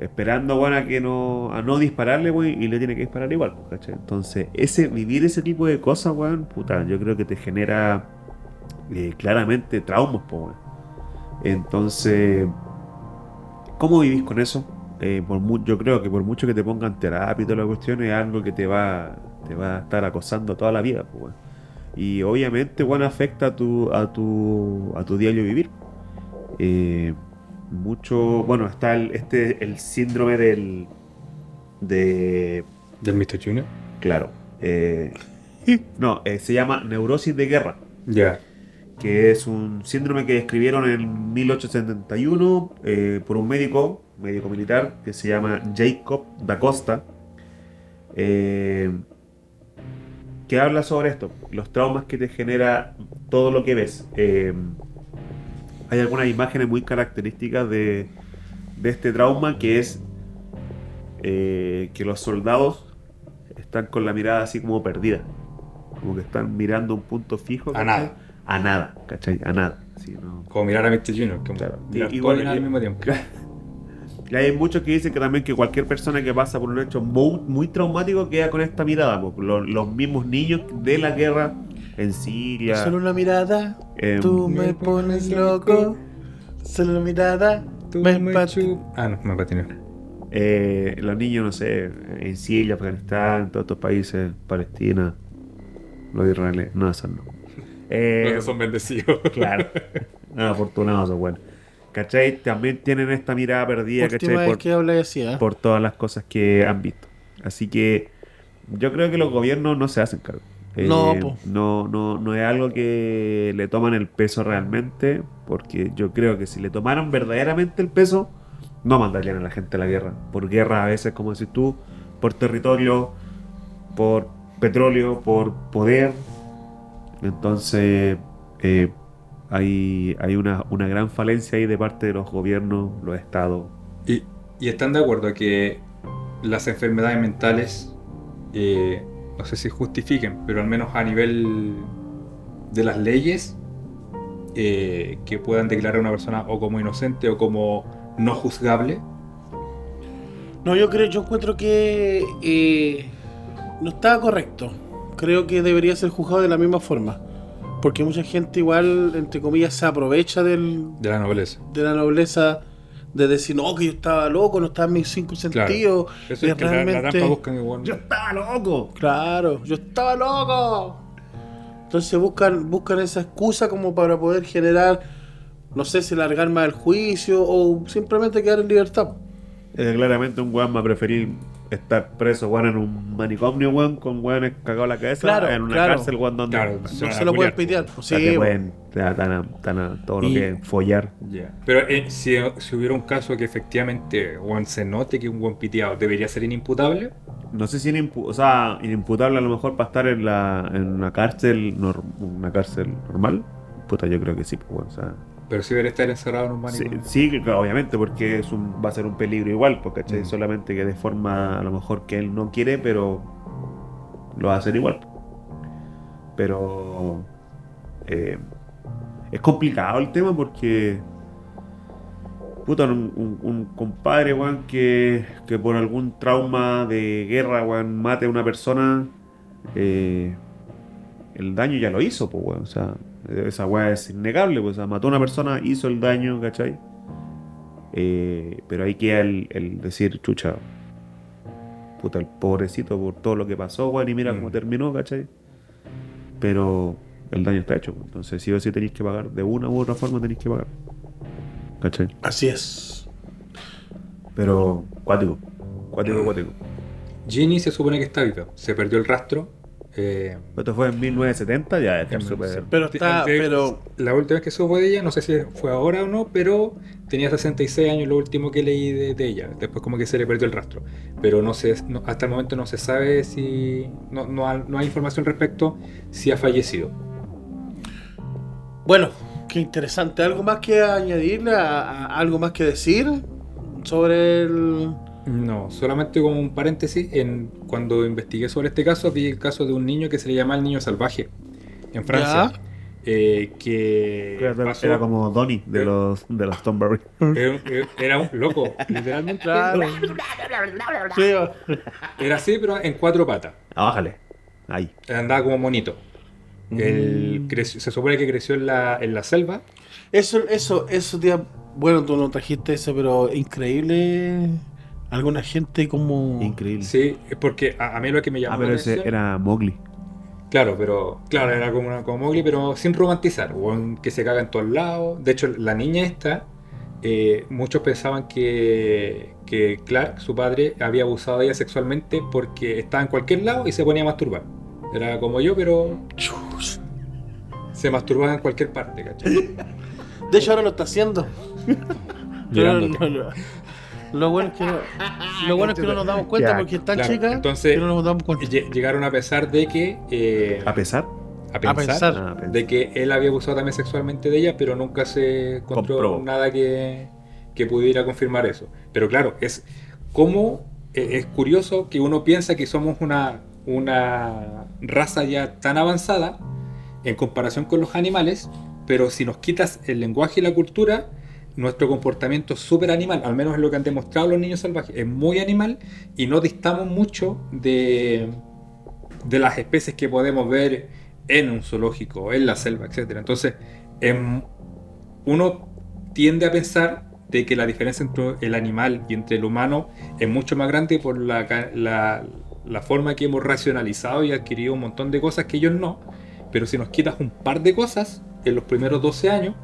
esperando, bueno, a que no, a no dispararle, weón, y le tiene que disparar igual, pues, ¿cachai? Entonces, ese, vivir ese tipo de cosas, weón, puta, yo creo que te genera eh, claramente traumas, pues, weón. Entonces, ¿cómo vivís con eso? Eh, por yo creo que por mucho que te pongan terapia y toda la cuestión, es algo que te va, te va a estar acosando toda la vida, pues. Y obviamente, bueno, afecta a tu, a tu, a tu diario vivir. Eh, mucho, bueno, está el, este, el síndrome del, de, Del Mr. Junior. claro, eh, no, eh, se llama neurosis de guerra Ya. que es un síndrome que describieron en 1871 eh, por un médico, médico militar, que se llama Jacob da Costa, que habla sobre esto, los traumas que te genera todo lo que ves. Eh, hay algunas imágenes muy características de, de este trauma que es eh, que los soldados están con la mirada así como perdida, como que están mirando un punto fijo. A nada. A nada, ¿cachai? A nada. Sí, no. Como mirar a Mr. Junior. Como Claro. mirar Y- y bueno, al mismo tiempo. Y hay muchos que dicen que también que cualquier persona que pasa por un hecho muy, muy traumático queda con esta mirada. los mismos niños de la guerra en Siria. Solo una mirada, em, tú me pones loco. Solo una mirada, Tú me me Ah, no, me patiné. eh, los niños, no sé, en Siria, Afganistán, todos estos países, Palestina, los israelíes. No, esos no. Eh, Porque son bendecidos. Claro. No, afortunados son buenos. ¿Cachai? También tienen esta mirada perdida, Última ¿cachai? vez Por, que hablé así, ¿eh? por todas las cosas que han visto. Así que yo creo que los gobiernos no se hacen cargo. Eh, No, no, no, no es algo que le toman el peso realmente, porque yo creo que si le tomaran verdaderamente el peso, no mandarían a la gente a la guerra. Por guerra a veces, como decís tú, por territorio, por petróleo, por poder. Entonces, eh, hay, hay una, una gran falencia ahí de parte de los gobiernos, los estados. Y, y están de acuerdo que las enfermedades mentales, eh, no sé si justifiquen, pero al menos a nivel de las leyes, eh, que puedan declarar a una persona o como inocente o como no juzgable. No, yo creo, yo encuentro que eh, no está correcto. Creo que debería ser juzgado de la misma forma. Porque mucha gente igual, entre comillas, se aprovecha del, De la nobleza. de la nobleza de decir, no, que yo estaba loco, no estaba en mis cinco Claro. sentidos. Eso y es que la, la realmente- trampa buscan igual. ¡Yo estaba loco! Claro, yo estaba loco. Entonces buscan, buscan esa excusa como para poder generar, no sé si largar más el juicio o simplemente quedar en libertad. Eh, claramente un weón va a preferir estar preso, weón, en un manicomio, weón, con weones cagados la cabeza, Claro, en una claro. cárcel, weón, donde Claro, No Se se, lo pueden pitear. o pues, sea, sí, te pueden te a, te dan a todo lo que es follar. Ya. Pero eh, si, si hubiera un caso que efectivamente weón, se note que un buen piteado debería ser inimputable, No sé si inimpu- o sea, inimputable a lo mejor para estar en, la, en una cárcel nor- una cárcel normal. Puta, yo creo que sí, pues, weón, o sea, pero si debería estar encerrado en un sí, manicomio. sí, obviamente, porque es un, va a ser un peligro igual, porque ¿cachai? Mm. solamente que de forma a lo mejor que él no quiere, pero lo va a hacer igual. Pero eh, es complicado el tema porque puta, un, un- un compadre, weón, que, que por algún trauma de guerra, weón, mate a una persona, eh, el daño ya lo hizo, pues, weón. O sea, esa weá es innegable, pues, o sea, mató a una persona, hizo el daño, ¿cachai? Eh, pero ahí queda el, el decir, chucha, puta, el pobrecito por todo lo que pasó, weón, y mira Mm. cómo terminó, ¿cachai? Pero el daño está hecho, pues. entonces sí o sí tenéis que pagar, de una u otra forma tenéis que pagar, ¿cachai? Así es. Pero cuático, cuático, cuático. Ginny se supone que está viva. Se perdió el rastro Eh, Esto fue en 1970, ya está En súper. Pero está, de- pero La última vez que supo de ella, no sé si fue ahora o no, pero tenía 66 años lo último que leí de, de ella. Después como que se le perdió el rastro. Pero no sé, no- hasta el momento no se sabe si... No, no, ha- no hay información respecto si ha fallecido. bueno, qué interesante. ¿Algo más que añadirle? a- a- ¿Algo más que decir sobre el...? No, solamente como un paréntesis, en, cuando investigué sobre este caso, vi el caso de un niño que se le llama el niño salvaje en Francia. eh, que Era, pasó- era como Donnie de los, de los era un- era un loco, literalmente. Claro. Era así, pero en cuatro patas. Ah, bájale. Ahí. Andaba como monito. Él Mm. creció- se supone que creció en la, en la selva. Eso, eso, eso, tía. Bueno, tú no trajiste eso, pero increíble. Alguna gente como. Increíble. Sí, es porque a, a mí lo que me llamó Ah, pero la ese atención- era Mowgli. Claro, pero claro, era como, una, como Mowgli, pero sin romantizar, weón, que se caga en todos lados. De hecho, la niña esta, eh, muchos pensaban que, que Clark, su padre, había abusado de ella sexualmente porque estaba en cualquier lado y se ponía a masturbar. Era como yo, pero Chus. se masturbaba en cualquier parte, ¿cachai? De hecho, ahora lo está haciendo. No, no. Lo bueno es que no, lo bueno es que no nos damos cuenta Ya, porque es tan claro, chica entonces- que no nos damos cuenta. Lle- Llegaron a pensar de que... eh, A pesar. a pensar. Ah, a pensar. de que él había abusado también sexualmente de ella, pero nunca se encontró Comprobó. nada que, que pudiera confirmar eso. Pero claro, es como eh, es curioso que uno piensa que somos una, una raza ya tan avanzada en comparación con los animales, pero si nos quitas el lenguaje y la cultura, nuestro comportamiento es súper animal, al menos es lo que han demostrado los niños salvajes, es muy animal y no distamos mucho de, de las especies que podemos ver en un zoológico, en la selva, etc. Entonces, em, uno tiende a pensar de que la diferencia entre el animal y entre el humano es mucho más grande por la, la, la forma que hemos racionalizado y adquirido un montón de cosas que ellos no. Pero si nos quitas un par de cosas en los primeros 12 años,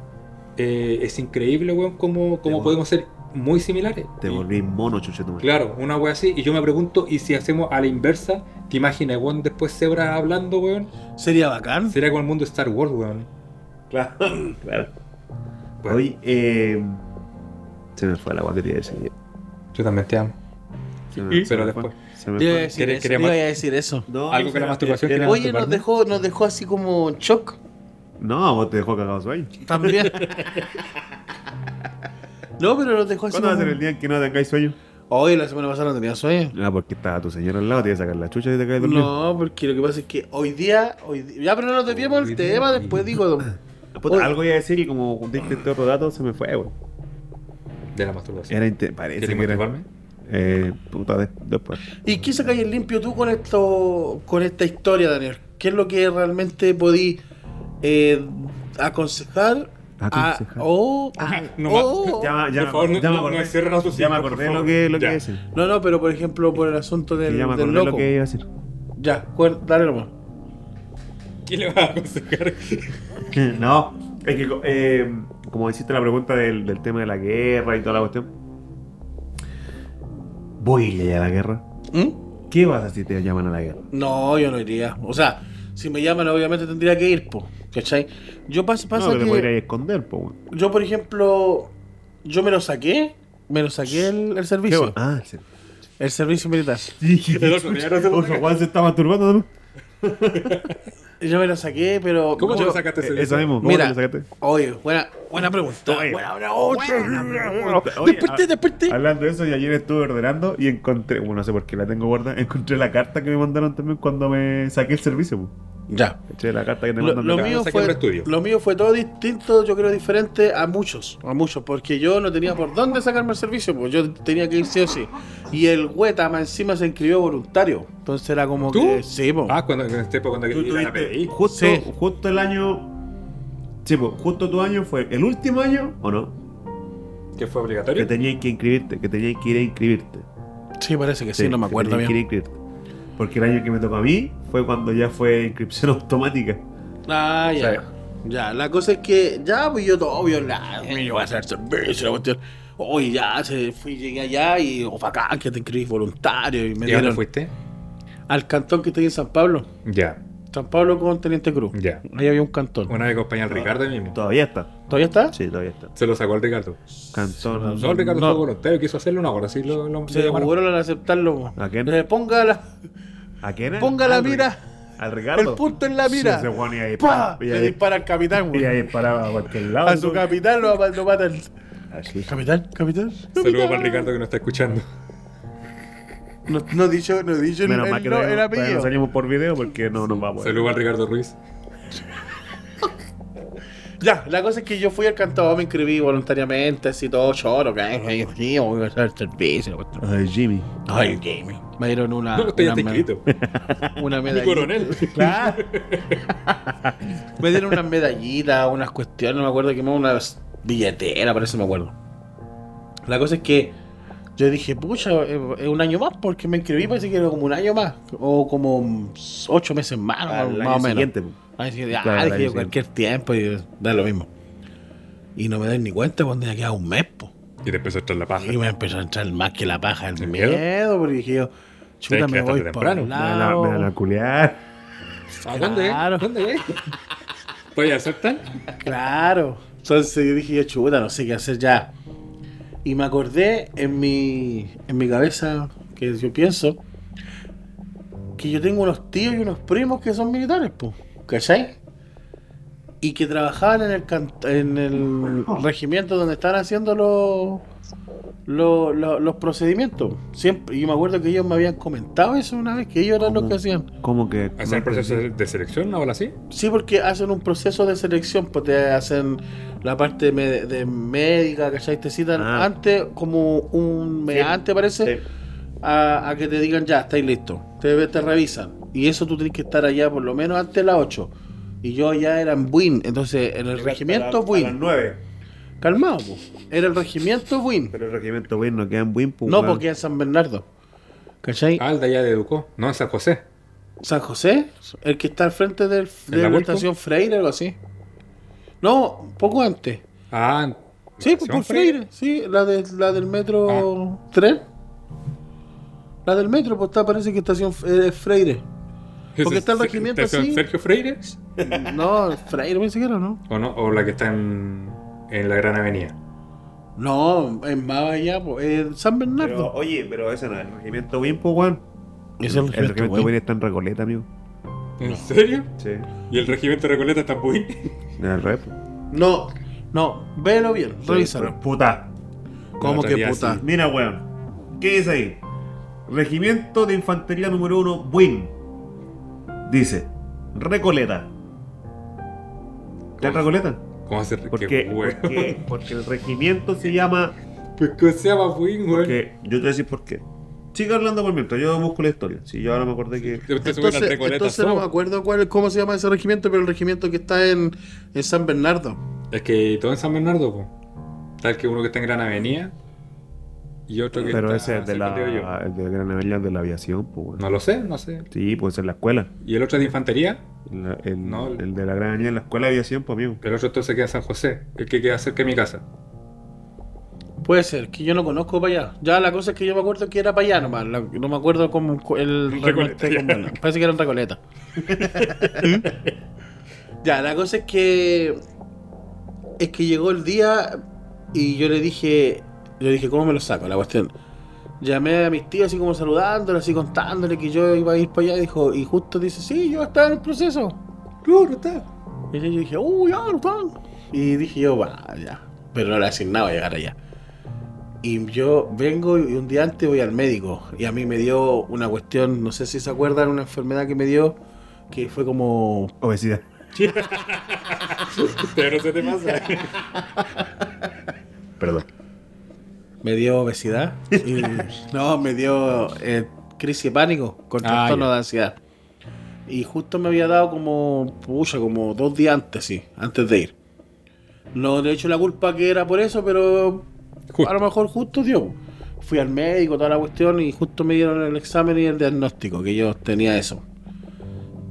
eh, es increíble, weón, cómo, cómo Te podemos ser muy similares. Te volví mono, chuchetumare. Claro, una wea así. Y yo me pregunto, ¿y si hacemos a la inversa? ¿Te imaginas, weón, después Zebra hablando, weón? Sería bacán. Sería como el mundo de Star Wars, weón. Claro. claro. Bueno, Hoy, eh, se me fue la agua que quería decir. yo también te amo. Se me- se Pero me después. Se me iba a fue. decir ¿Querés- eso. iba más- a decir eso. No, Algo que la masturbación Oye, nos dejó, nos dejó así como en shock No, vos te dejó cagado sueño. también. no, pero nos dejó así ¿Cuándo va a ser el día en que no tengáis sueño? Hoy, la semana pasada no tenía sueño. Ah, porque estaba tu señora al lado, te iba a sacar la chucha y te caes dormido. No, porque lo que pasa es que hoy día, hoy ya pero no nos desviemos del tema, después digo, Puta, Oye. algo iba a decir y como diste este otro dato, se me fue, weón. De la masturbación. Era parece ¿Quieres que era. Eh, puta, de- después. ¿y qué sacáis limpio tú con esto, con esta historia, Daniel? ¿Qué es lo que realmente podí eh, aconsejar? a- o, a- No Ya, ya, Por favor, no- ya me no- acordé, no cierren a sus ya me hijos, por acordé lo que, lo que Ya. dicen. no, no, pero por ejemplo, por el asunto del, ya me del loco. lo que iba a decir. Ya, cuer- dale nomás. ¿Qué le vas a aconsejar? no, es que eh, como hiciste la pregunta del, del tema de la guerra y toda la cuestión. Voy a ir a la guerra. ¿Mm? ¿Qué vas a hacer si te llaman a la guerra? No, yo no iría. O sea, si me llaman, obviamente tendría que ir, po. ¿Cachai? Yo pas- pasa no, que podrías esconder, po. Yo, por ejemplo, yo me lo saqué. Me lo saqué el, el servicio. Ah, sí. El servicio militar. El otro se está masturbando, ¿no? Yo me lo saqué, pero. ¿Cómo te lo sacaste ese Eh, Eso mismo, ¿cómo Mira, te lo sacaste? Oye, buena, buena pregunta. Oye, buena, buena, otra. Oye, Desperté, ah, desperté. Hablando de eso, y ayer estuve ordenando y encontré, bueno, no sé por qué la tengo guarda, encontré la carta que me mandaron también cuando me saqué el servicio. po. Ya. Eché la carta que te Lo, mandan lo mío fue, lo mío fue todo distinto, yo creo diferente a muchos, a muchos, porque yo no tenía por dónde sacarme el servicio, pues yo tenía que ir sí o sí. Y el Hueta más encima se inscribió voluntario, entonces era como ¿Tú? que sí, po. Ah, cuando, en este época cuando Tú a la PDI. justo, Sí. justo el año. Sí, pues, justo tu año fue el último año, ¿o no? ¿Que fue Que obligatorio? tenías que inscribirte, que tenías que ir a inscribirte. Sí, parece que sí, no me que acuerdo tenías que ir a bien. inscribirte. Porque el año que me tocó a mí fue cuando ya fue inscripción automática. Ah, ya. Ya, la cosa es que ya, pues yo todo obvio, la, yo voy a hacer servicio, la cuestión. Hoy ya se fui, llegué allá y, oh, bacán, que te inscribís voluntario y me ¿Y a dónde dieron fuiste? al cantón que está ahí en San Pablo. Ya, San Pablo con Teniente Cruz. ya. Ahí había un cantón. Una vez acompañé al Ricardo ahí mismo. Todavía está. ¿Todavía está? Sí, todavía está. Se lo sacó al Ricardo. Cantón. No, el Ricardo No. fue voluntario, quiso hacerlo una hora, así lo, lo, Se llamaron. demoró en aceptarlo. ¿A quién? Eh, ponga la, ¿A quién es? ponga la mira. Al Ricardo. El punto en la mira. Sí, ese Juan y ahí ¡Pah! y Le ahí- dispara al capitán, y güey. ahí paraba a cualquier lado. A su capitán lo, lo mata el... Así. Capitán, capitán. Saludos para el Ricardo que nos está escuchando. No, no he dicho, no he dicho Menos el- mal que no, no, el apellido. no salimos por video porque no nos vamos. Saludos al Ricardo Ruiz. Ya, la cosa es que yo fui al cantado, me inscribí voluntariamente, así todo choro, que ay, sí, voy a hacer el servicio. Ay, Jimmy. Ay, gaming. Me dieron una. No, usted ya una está me-. Una Mi medallita. coronel. Claro. me dieron unas medallitas, unas cuestiones, no me acuerdo que más una billetera, parece me acuerdo. La cosa es que yo dije, pucha, eh, es un año más, porque me inscribí, parece que era como un año más, o como ocho meses más, Al más año o menos. siguiente. Ay, sí, ah, Claro, dije yo, cualquier tiempo y da lo mismo. Y no me doy ni cuenta cuando ya queda un mes, po. Y te empezó a echar la paja. Y me empezó a entrar más que la paja, el ¿El miedo? miedo? porque dije yo, chuta, me voy para temprano. un Me van a- lado. culiar. ¿A dónde? Claro. ¿Dónde? ¿Voy a aceptar? Claro. Entonces yo dije yo, chuta, no sé qué hacer ya. Y me acordé en mi, en mi cabeza que yo pienso que yo tengo unos tíos y unos primos que son militares, pues. ¿Cachai? Y que trabajaban en el, can- en el regimiento donde estaban haciendo los, los, los, los procedimientos. Siempre, y yo me acuerdo que ellos me habían comentado eso una vez, que ellos eran los que hacían. ¿Cómo que? ¿Hacer el proceso de selección o algo así? Sí, porque hacen un proceso de selección, pues te hacen la parte de, de médica, ¿cachai? Te citan Ah. antes, como un mes Sí. antes parece, Sí. a, a que te digan ya, estáis listos. Te, te revisan. Y eso tú tienes que estar allá por lo menos antes de las 8. Y yo ya era en Buin, entonces en el regimiento A las Buin. 9. Calmado, pues. Era el regimiento Buin. Pero el regimiento Win no queda en Win, pues, No, porque en San Bernardo. ¿Cachai? Ah, el de Educó. No, en San José. San José, el que está al frente del, de la estación Freire, algo así. No, poco antes. Ah, Sí, pues por Freire, sí, la, de, la del metro Ah. tren. La del metro, pues está, parece que estación eh, Freire. Porque está el regimiento ¿Estación así. Sergio Freire? No, Freire pensé que era, ¿no? ¿O no? ¿O la que está en, en la Gran Avenida? No, es más allá, eh, San Pero, Bernardo. oye, pero ese no es el regimiento Win, pues, weón. Es El el regimiento, güey. Win está en Recoleta, amigo. ¿En serio? Sí. ¿Y el regimiento de Recoleta está muy? En el rep. No, no, velo bien, revísalo. Puta. ¿Cómo que puta? sí. Mira, weón. ¿Qué dice ahí? Regimiento de Infantería número 1, Win. Dice, Recoleta. ¿Está en ¿Cómo? Recoleta? ¿Cómo hace ¿Por qué qué? huevo? Porque, porque el regimiento se llama... Pues que se llama Wing, güey. Porque, yo te voy a decir por qué. Sigue hablando por mientras, yo busco la historia. Si yo ahora me acordé que... Entonces, Recoleta entonces no me acuerdo cuál, cómo se llama ese regimiento, pero el regimiento que está en, en San Bernardo. Es que todo en San Bernardo, pues. Tal que uno que está en Gran Avenida y otro que Pero está ese es de la, el de Gran Avenida de la aviación, pues, weón. No lo sé, no sé. Sí, puede ser la escuela. ¿Y el otro es de infantería? La- el, No, el- el de la Gran Avenida, la escuela de aviación, pues, amigo. El otro entonces queda en San José, el que queda cerca de mi casa. Puede ser, que yo no conozco para allá. Ya la cosa es que yo me acuerdo que era para allá nomás. la- no me acuerdo cómo el Recoleta. Parece que era en Recoleta. ya, la cosa es que. Es que llegó el día y yo le dije. Yo dije, ¿cómo me lo saco? La cuestión. Llamé a mis tíos así como saludándole, así contándole que yo iba a ir para allá. Y dijo, y justo dice, sí, yo estaba en el proceso. Claro, está. Y yo dije, uy, ya, no están. Y dije yo, va, ya. Pero no le asignaba llegar allá. Y yo vengo y un día antes voy al médico. Y a mí me dio una cuestión, no sé si se acuerdan, una enfermedad que me dio, que fue como... Obesidad. Pero no se te pasa. Perdón. Me dio obesidad. y- no, me dio eh, crisis de pánico con Ah, trastorno de ansiedad. Y justo me había dado como, pucha, como dos días antes, sí, antes de ir. No le echo la culpa que era por eso, pero Justo. a lo mejor justo dio. Fui al médico, toda la cuestión, y justo me dieron el examen y el diagnóstico, que yo tenía eso.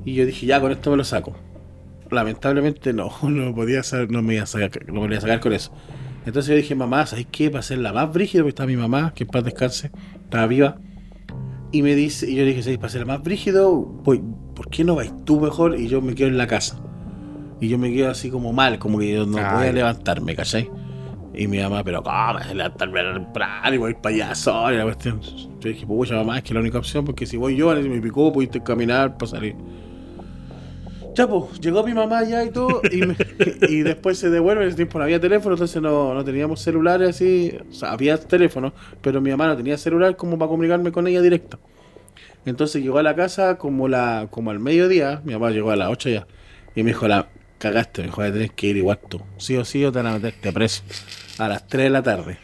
Y yo dije, ya, con esto me lo saco. Lamentablemente no, no podía sacar, no me iba a sacar, no me podía sacar con eso. Entonces yo dije, mamá, ¿sabes qué? Para hacerla más brígida, porque está mi mamá, que en paz descanse, estaba viva. Y me dice, y yo dije, ¿sabes? Para ser más brígido, voy, ¿por qué no vais tú mejor? Y yo me quedo en la casa. Y yo me quedo así como mal, como que yo no Ay. voy a levantarme, ¿cachai? Y mi mamá, pero ¿cómo? levantarme temprano y voy para allá sola y la cuestión. Yo dije, pucha, mamá, es que la única opción, porque si voy yo, si me picó, pudiste caminar para salir. Ya, pues, llegó mi mamá ya y todo, y, me- y después se devuelve, en ese tiempo no había teléfono, entonces no, no teníamos celulares así, o sea, había teléfono, pero mi mamá no tenía celular como para comunicarme con ella directo. Entonces llegó a la casa como la como al mediodía, mi mamá llegó a las 8 ya, y me dijo, la cagaste, me dijo, "Ya tenés que ir igual tú, sí o sí o te van a meterte preso, a las 3 de la tarde.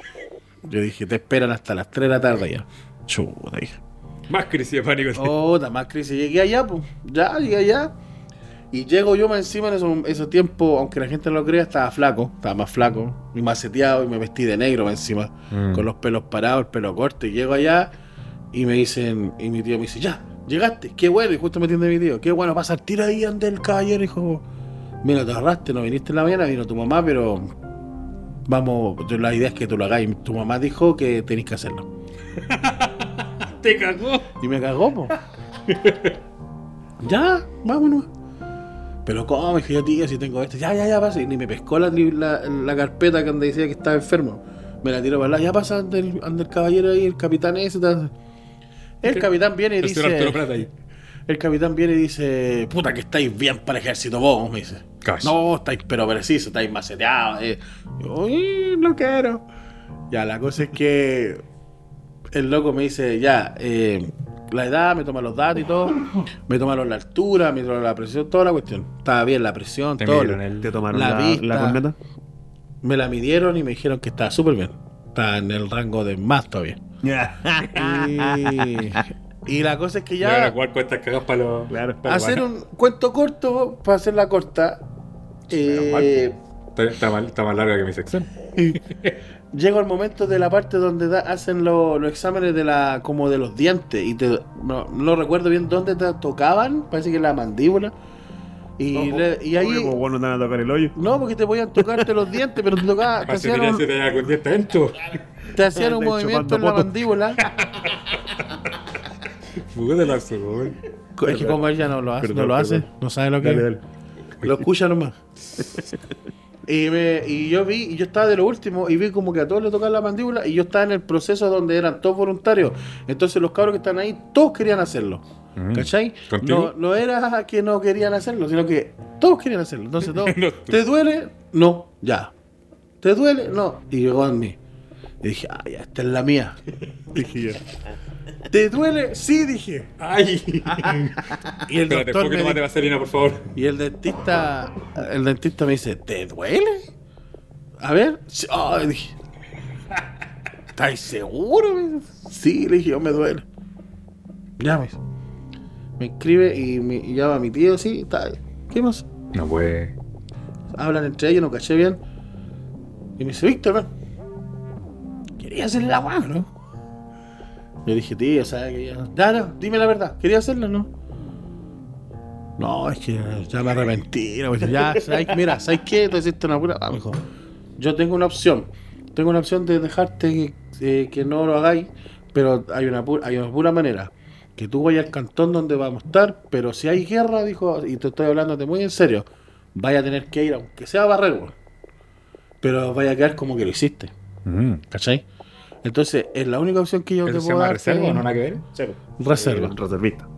Yo dije, te esperan hasta las 3 de la tarde ya. Chuta, dije. Más crisis de pánico. Oh, más crisis. Llegué allá, pues. Ya, llegué allá. Y llego yo más encima en esos, esos tiempos, aunque la gente no lo crea, estaba flaco. Estaba más flaco. Y más seteado y me vestí de negro más encima. Mm. Con los pelos parados, el pelo corto. Y llego allá y me dicen, y mi tío me dice, ya, llegaste, qué bueno. Y justo me atiende mi tío, qué bueno, pasa, tira ahí ande el caballero. Hijo, mira, te agarraste, no viniste en la mañana, vino tu mamá, pero vamos, la idea es que tú lo hagas. Y tu mamá dijo que tenéis que hacerlo. Te cagó. Y me cagó, po. ya, vámonos. Pero cómo, dije yo, tío, si tengo esto. Ya, ya, ya pasa. Y ni me pescó la, la, la carpeta que decía que estaba enfermo. Me la tiró para allá. Ya pasa ande el, el caballero ahí, el capitán ese. tal. El capitán viene y El dice... El capitán viene y dice... Puta que estáis bien para el ejército vos, me dice. No, estáis pero preciso, estáis maceteados. Eh. Yo, "Uy, no quiero. Ya, la cosa es que el loco me dice, ya, eh, la edad, me toma los datos y todo, me tomaron la altura, me tomaron la presión, toda la cuestión. Estaba bien la presión, Te todo. el- ¿Te tomaron La la, vista. la corneta? Me la midieron y me dijeron que estaba súper bien. Estaba en el rango de más todavía. Y, y la cosa es que ahora ya... estas cagas para los. Claro. para los Hacer un cuento corto, para hacerla corta. eh, Está, está mal- está más larga que mi sección. Llego al momento de la parte donde da- hacen lo- los exámenes de la como de los dientes y te, no, no recuerdo bien dónde te tocaban, parece que la mandíbula. Y, le- y ahí Oye, pues bueno, te van a tocar el hoyo. no, porque te podían tocarte los dientes, pero te tocaba, te Para hacían un, te te hacían un movimiento en la mandíbula. Es que como ella no lo hace, Perdón, no lo hace, no sabe lo que dale. Lo escucha nomás. Y, me, y yo vi, y yo estaba de lo último, y vi como que a todos les tocaba la mandíbula, y yo estaba en el proceso donde eran todos voluntarios. Entonces los cabros que están ahí, todos querían hacerlo. Mm. ¿Cachai? No, no era que no querían hacerlo, sino que todos querían hacerlo. Entonces todos, No. ¿te duele? No, ya. ¿Te duele? No. Y llegó a mí. Y dije, ah, ya, esta es la mía. dije yo. ¿Te duele? Sí, dije. Ay. Y el Espérate, doctor ¿puedo que me tomate dijo- vaselina, por favor? y el dentista, el dentista me dice, ¿te duele? A ver, sí, ay, dije, ¿estás seguro? Me dice, Sí, le dije, yo me duele. Ya me dice. Me escribe y, me, y llama a mi tío, sí, está, ¿qué más? No puede. Hablan entre ellos, no caché bien. Y me dice, Víctor, ven. Quería hacerle la guagua, ¿no? Yo dije, tío, ¿sabes que ya? Ya, no, dime la verdad, ¿quería hacerla no? No, es que ya me arrepentí. no, pues, Ya, ¿sabes? mira, ¿sabes qué? Te hiciste una pura. Ah. Yo tengo una opción. Tengo una opción de dejarte que, eh, que no lo hagáis, pero hay una, pu- hay una pura manera. Que tú vayas al cantón donde vamos a estar, pero si hay guerra, dijo, y te estoy hablando muy en serio, vaya a tener que ir, aunque sea a barrer. Pero vaya a quedar como que lo hiciste, ¿cachai? Entonces, es la única opción que yo ¿Eso te se puedo llama dar. reserva o no nada que ver? Reserva. Eh, reservista.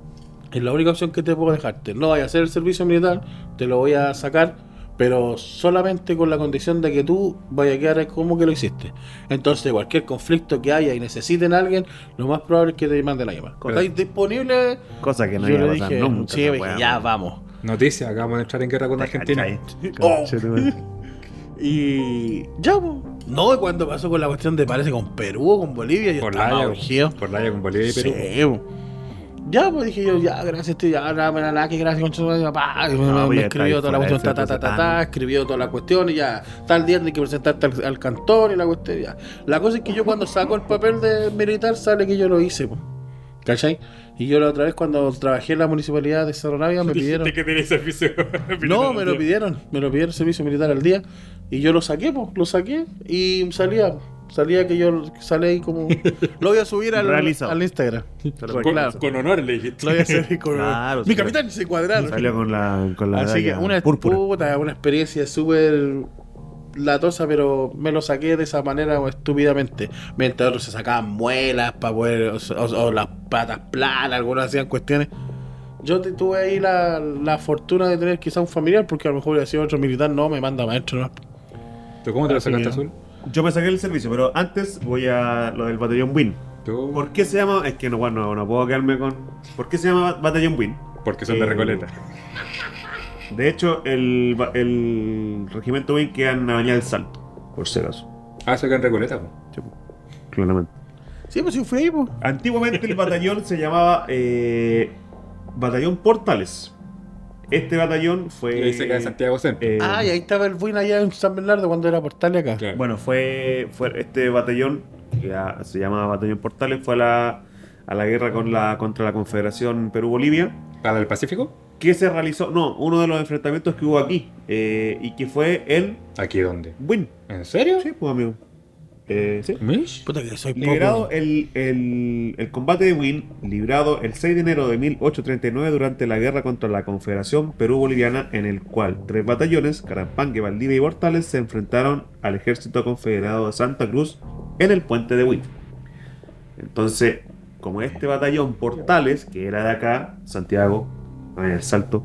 Es la única opción que te puedo dejarte. No vaya a hacer el servicio militar, te lo voy a sacar, pero solamente con la condición de que tú vayas a quedar como que lo hiciste. Entonces, cualquier conflicto que haya y necesiten a alguien, lo más probable es que te manden la llamada. Pero- ¿Estáis disponibles? Cosa que no Yo iba a le pasar dije, nunca. sí, dije, ya vamos. Noticia, acabamos de entrar en guerra con Argentina. ¿Cachai? Oh. Y ya, po. no, y cuando pasó con la cuestión de parece con Perú o con Bolivia, yo Por estaba urgido. por la Haya con Bolivia y Perú. Sí, po. Ya, pues dije yo, ya, gracias, tío, ya, nada, nada, nada, que gracias, tu madre, papá. Y me, No, me pues escribió toda la cuestión, ta, ta, ta, ta, ta, escribió toda la cuestión y ya, tal día hay que presentarte al, al cantón y la cuestión, ya. La cosa es que yo cuando saco el papel de militar sale que yo lo hice, po. ¿cachai? Y yo la otra vez cuando trabajé en la municipalidad de Cerro Navia me pidieron... Que servicio. No, me lo pidieron, me lo pidieron servicio militar al día y yo lo saqué, pues, lo saqué y salía. Salía que yo salí ahí como. Lo voy a subir al, Instagram. Pero Con, claro. con honor le dijiste. Lo voy a hacer con. Claro, Mi capitán se cuadraron. Salió con la, con la Así que una púrpura. puta, una experiencia súper latosa, pero me lo saqué de esa manera o estúpidamente. Mientras otros se sacaban muelas para poder, o, o- o las patas planas, algunos hacían cuestiones. Yo te- tuve ahí la, la fortuna de tener quizá un familiar, porque a lo mejor hubiera sido otro militar, no, me manda maestro, ¿no? ¿Tú cómo te lo Así sacaste azul? Yo me saqué el servicio, pero antes voy a lo del batallón Win. Tú, ¿Por qué se llama? Es que no, bueno, no, no puedo quedarme con. ¿Por qué se llama batallón Win? porque son de Eh, Recoleta. De hecho, el, el regimiento Win queda en Avenida del Salto, por si acaso. Ah, se queda en Recoleta. Sí, po. Claramente. Sí, pues sí fui ahí, pues. Antiguamente el batallón se llamaba eh, Batallón Portales. Este batallón fue. Y ahí se en Santiago Centro. eh, Ah, y ahí estaba el Buin allá en San Bernardo cuando era portal acá. Claro. Bueno, fue, fue este batallón, que ya se llama Batallón Portales, fue a la, a la guerra con la, contra la Confederación Perú-Bolivia, ¿Para el Pacífico? que se realizó, no, uno de los enfrentamientos que hubo aquí, eh, y que fue en ¿Aquí dónde? Win. ¿En serio? Sí, pues amigo. Eh, sí. ¿Mish? Puta que soy poco. Liberado el, el, el combate de Win, librado el 6 de enero de 1839 durante la guerra contra la Confederación Perú-Boliviana, en el cual tres batallones, Carampangue, Valdivia y Portales, se enfrentaron al ejército confederado de Santa Cruz en el puente de Win. Entonces, como este batallón Portales, que era de acá, Santiago, en el Salto,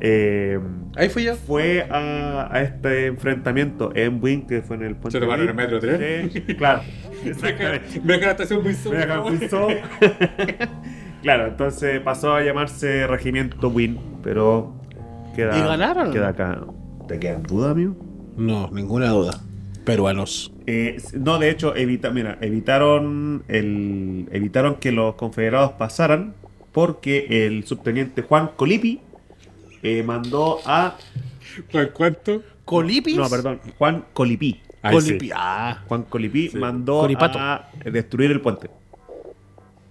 eh, Ahí fui yo. fue a, a este enfrentamiento en Win, que fue en el puente ¿Se en Win. el metro tren? Sí, claro. Venga, la estación muy claro, entonces pasó a llamarse Regimiento Win, pero queda, ¿Y ganaron? queda acá. ¿Te quedan dudas, amigo? No, ninguna duda. Peruanos. Eh, no, de hecho, evita, mira, evitaron el, evitaron que los confederados pasaran porque el subteniente Juan Colipi eh, mandó a ¿Cuál cuánto? ¿Colipis? no, perdón, Juan Colipí. Ahí Colipi. sí. Ah. Juan Colipí Sí. mandó a destruir el puente.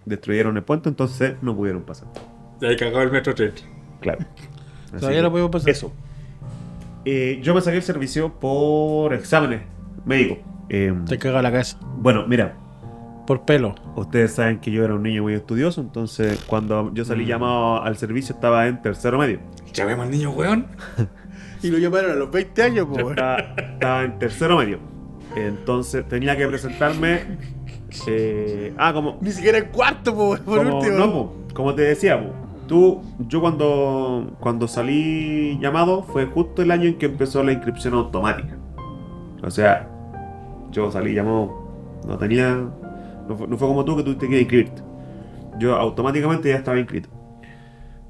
Destruyeron el puente, entonces no pudieron pasar. Y ahí cagó el metro tren. Claro. Así Todavía no podemos pasar. Eso. Eh, yo me saqué el servicio por exámenes médicos. Eh, Te caga la cabeza. bueno, mira, Por pelo. ustedes saben que yo era un niño muy estudioso, entonces cuando yo Mm. salí llamado al servicio estaba en tercero medio. Ya vemos al niño, weón. Y lo llamaron a los 20 años, pues. estaba, estaba en tercero medio. Entonces tenía que presentarme. eh, ah, como, Ni siquiera en cuarto, pues, por como, último. no, po, como te decía, po, tú, yo cuando, cuando salí llamado fue justo el año en que empezó la inscripción automática. O sea, yo salí llamado, no tenía, no fue, no fue como tú que tuviste que inscribirte. Yo automáticamente ya estaba inscrito.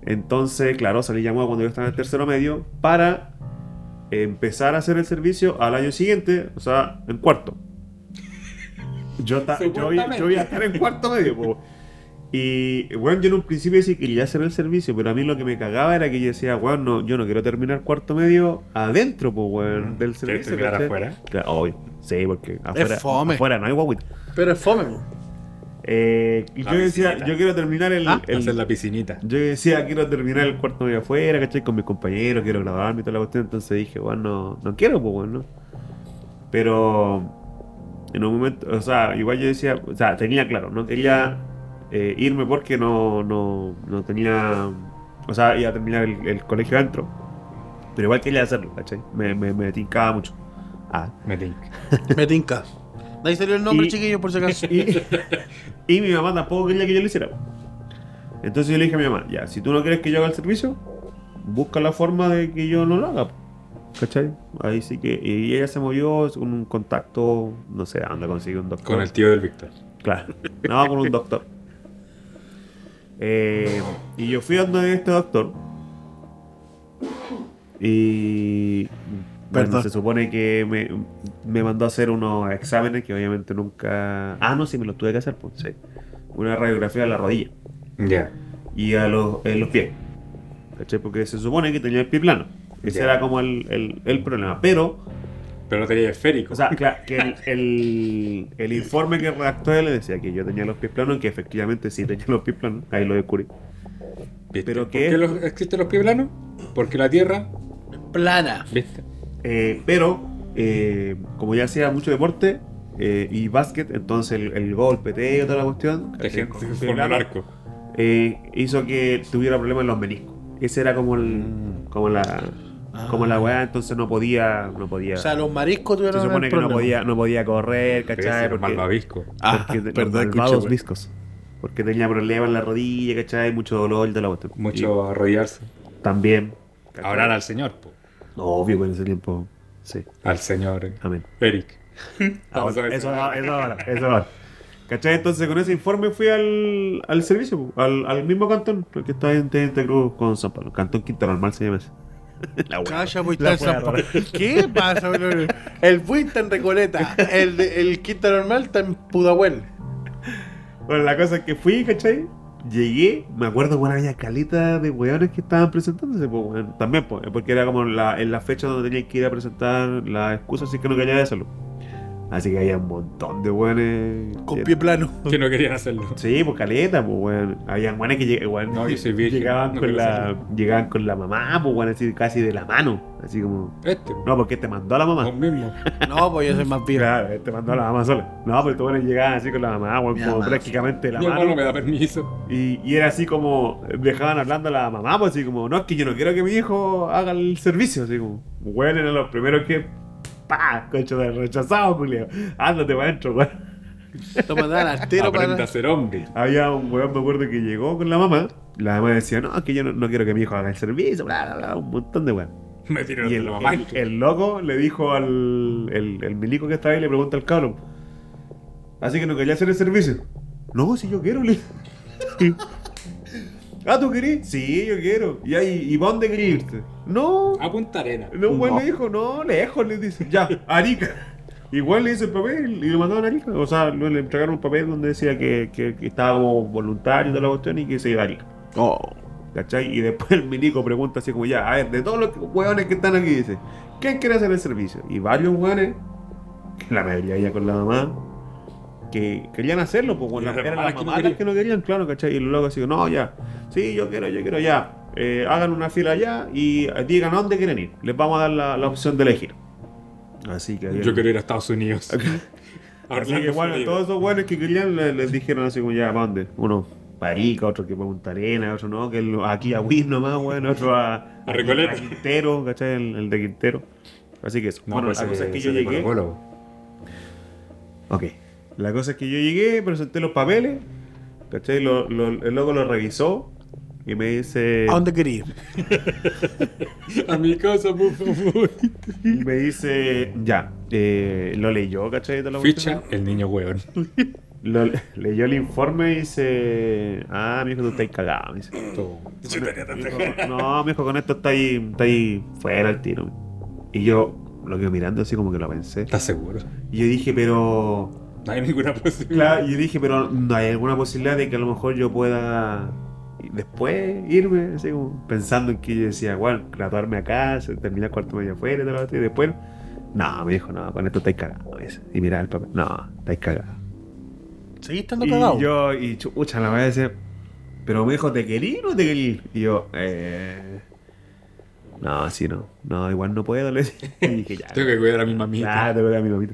Entonces, claro, salí llamado cuando yo estaba en el tercero medio para empezar a hacer el servicio al año siguiente, o sea, en cuarto. Yo, ta- yo, voy- yo voy a estar en cuarto medio, po. Y bueno, yo en un principio decía que quería hacer el servicio, pero a mí lo que me cagaba era que yo decía, weón, no, yo no quiero terminar cuarto medio adentro, pues, weón, del ¿Quieres servicio. terminar ¿cachai? afuera? Claro, obvio. Sí, porque afuera, afuera no hay guaguita. Pero es fome. Eh, y La yo decía, piscinita. yo quiero terminar el, Ah, el- Hacer la piscinita. yo decía, quiero terminar el cuarto medio afuera, ¿cachai? Con mis compañeros, quiero grabarme y toda la cuestión. Entonces dije, bueno, no, no quiero, pues, bueno. Pero en un momento, o sea, igual yo decía, o sea, tenía claro, no quería eh, irme porque no, no, no tenía, o sea, iba a terminar el, el colegio adentro. Pero igual quería hacerlo, ¿cachai? Me, me, me tincaba mucho. Ah. Me link. Me tinca. De ahí salió el nombre, Y- chiquillo, por si acaso. Y, y mi mamá tampoco quería que yo lo hiciera. Entonces yo le dije a mi mamá, ya, si tú no quieres que yo haga el servicio, busca la forma de que yo no lo haga. ¿Cachai? Ahí sí que... Y ella se movió con un contacto, no sé, anda consigue un doctor. Con el tío del Víctor. Claro, no, con un doctor. Eh, y yo fui a donde este doctor. Y. Bueno, Perdón. se supone que me, me mandó a hacer unos exámenes que obviamente nunca. Ah, no, sí, me los tuve que hacer, pues sí. Una radiografía de la rodilla Ya. y a los, en los pies. ¿Cachai? Porque se supone que tenía el pie plano. Ese era como el, el- el problema. Pero Pero no tenía esférico. o sea, claro, que el, el, el informe que redactó él decía que yo tenía los pies planos que efectivamente sí tenía los pies planos. Ahí lo descubrí. ¿Viste? pero ¿Por qué- qué los- existen los pies planos? Porque la Tierra, Plana. ¿viste? Eh, pero, eh, como ya hacía mucho deporte, eh, y básquet, entonces el, el gol, peteo, toda la cuestión, gente que con- el arco. eh, hizo que tuviera problemas en los meniscos. Ese era como el, como la, como la weá, entonces no podía, no podía. O sea, los mariscos tuvieron se supone el que no podía, no podía correr, ¿cachai? Porque, malvavisco. Ah, porque perdón, malvados güey. viscos. Porque tenía problemas en la rodilla, ¿cachai? Mucho dolor y toda la cuestión. Mucho arrodillarse. Y también. ¿cachai? Orar al Señor, po. Obvio, en ese tiempo. Sí, Al Señor eh, amén. Eric. Vamos a ver. eso, ahora, eso ahora. ¿Cachai? Entonces con ese informe fui al, al servicio, al, al mismo cantón que está en Teniente Cruz con San Pablo. Cantón Quinta Normal se llama ese. La wea. Calla, en San Pablo. ¿Qué pasa, bro? El Bui está en Recoleta. El, el Quinta Normal está en Pudahuel. Bueno, la cosa es que fui, ¿cachai? Llegué, me acuerdo, bueno, había calita de weones que estaban presentándose, pues. También, pues, porque era como la, en la fecha donde tenía que ir a presentar la excusa, así que no quería de salud. Así que había un montón de weones. Con que- pie plano. Que no querían hacerlo. Sí, pues caleta, pues weón. Habían weones que lleg- weón, No, yo soy virgen, llegaban, no con la, llegaban con la mamá, pues weón, así casi de la mano. Así como. Este, No, porque te mandó a la mamá. mismo. No, pues yo soy más viejo. Claro, te mandó a la mamá sola. No, pero tú weones llegaban así con la mamá, weón, Mi como mamá. prácticamente de la Mi mano. hermano me da permiso. Y, y era así como, dejaban hablando a la mamá, pues así como, no, es que yo no quiero que mi hijo haga el servicio, así como, bueno, eran los primeros que, pa, cocho de rechazado, Julio, ándate para adentro, weón. Lo mandaban al tiro para. a ser hombre. Había un weón, me acuerdo que llegó con la mamá, la mamá decía, no, es que yo no, no quiero que mi hijo haga el servicio, bla, bla, bla, un montón de weón. Me tiraron Y el, la mamá. el- el loco le dijo al el, el milico que estaba ahí, le pregunta al cabrón, así que no quería hacer el servicio. No, si yo quiero, le Ah, ¿tú querés? Sí, yo quiero. ¿Y, ahí, ¿y para dónde querés irte? No. A Punta Arena. No, un güey No. le dijo, no, lejos, le dice. Ya, Arica. Igual le hizo el papel y lo mandaron a Arica. O sea, le le entregaron un papel donde decía que, que, que estaba como voluntario de la cuestión y que se iba a Arica. Oh. ¿Cachai? Y después el milico pregunta así como ya, a ver, de todos los hueones que están aquí, dice, ¿quién quiere hacer el servicio? Y varios hueones, que la mayoría ya con la mamá, que querían hacerlo, pues bueno, eran las que no que no querían, claro, ¿cachai? Y los locos así, no, ya, sí, yo quiero, yo quiero, ya, eh, hagan una fila allá y eh, digan a dónde quieren ir. Les vamos a dar la, la opción de elegir. Así que... Yo quiero ir a Estados Unidos. A Así que bueno, todos esos buenos que querían le- les, dijeron así como ya, ¿para dónde? Uno para Arica, otro que Punta Arena, otro no, que el- aquí a Win nomás, bueno, otro a, A Recoleta. a Quintero, ¿cachai? El, el de Quintero. Así que eso. No, bueno, pues la cosa es que yo llegué. Colo Colo. Ok. La cosa es que yo llegué, presenté los papeles, ¿cachai? Lo, lo- el loco lo revisó y me dice. ¿A dónde quería ir? A mi casa, por favor. y me dice. Ya. eh, lo leyó, ¿cachai? Toda la Ficha, cuestión. el niño hueón. Lo, leyó el informe y dice. Ah, mi hijo, tú estás cagado. Me dice. Todo. No, mi hijo, con esto está ahí, está ahí fuera el tiro. Y yo lo quedo mirando así como que lo pensé. ¿Estás seguro? Y yo dije, pero. No hay ninguna posibilidad. Claro, yo dije, pero no hay alguna posibilidad de que a lo mejor yo pueda después irme, así como pensando en que yo decía, bueno, graduarme acá, terminar cuarto medio afuera y todo lo otro, y después. No, me dijo, no, con esto estáis dice. Y mira el papel, no, estáis cagados. ¿Seguís estando Y cagado? yo, y chucha, la voy a decir, pero me dijo, ¿te querí o no te querí? Y yo, eh. No, así no. No, igual no puedo. Le decía. Y dije, ya. Tengo que cuidar a mi mamita. Ya, te voy a mi mamita.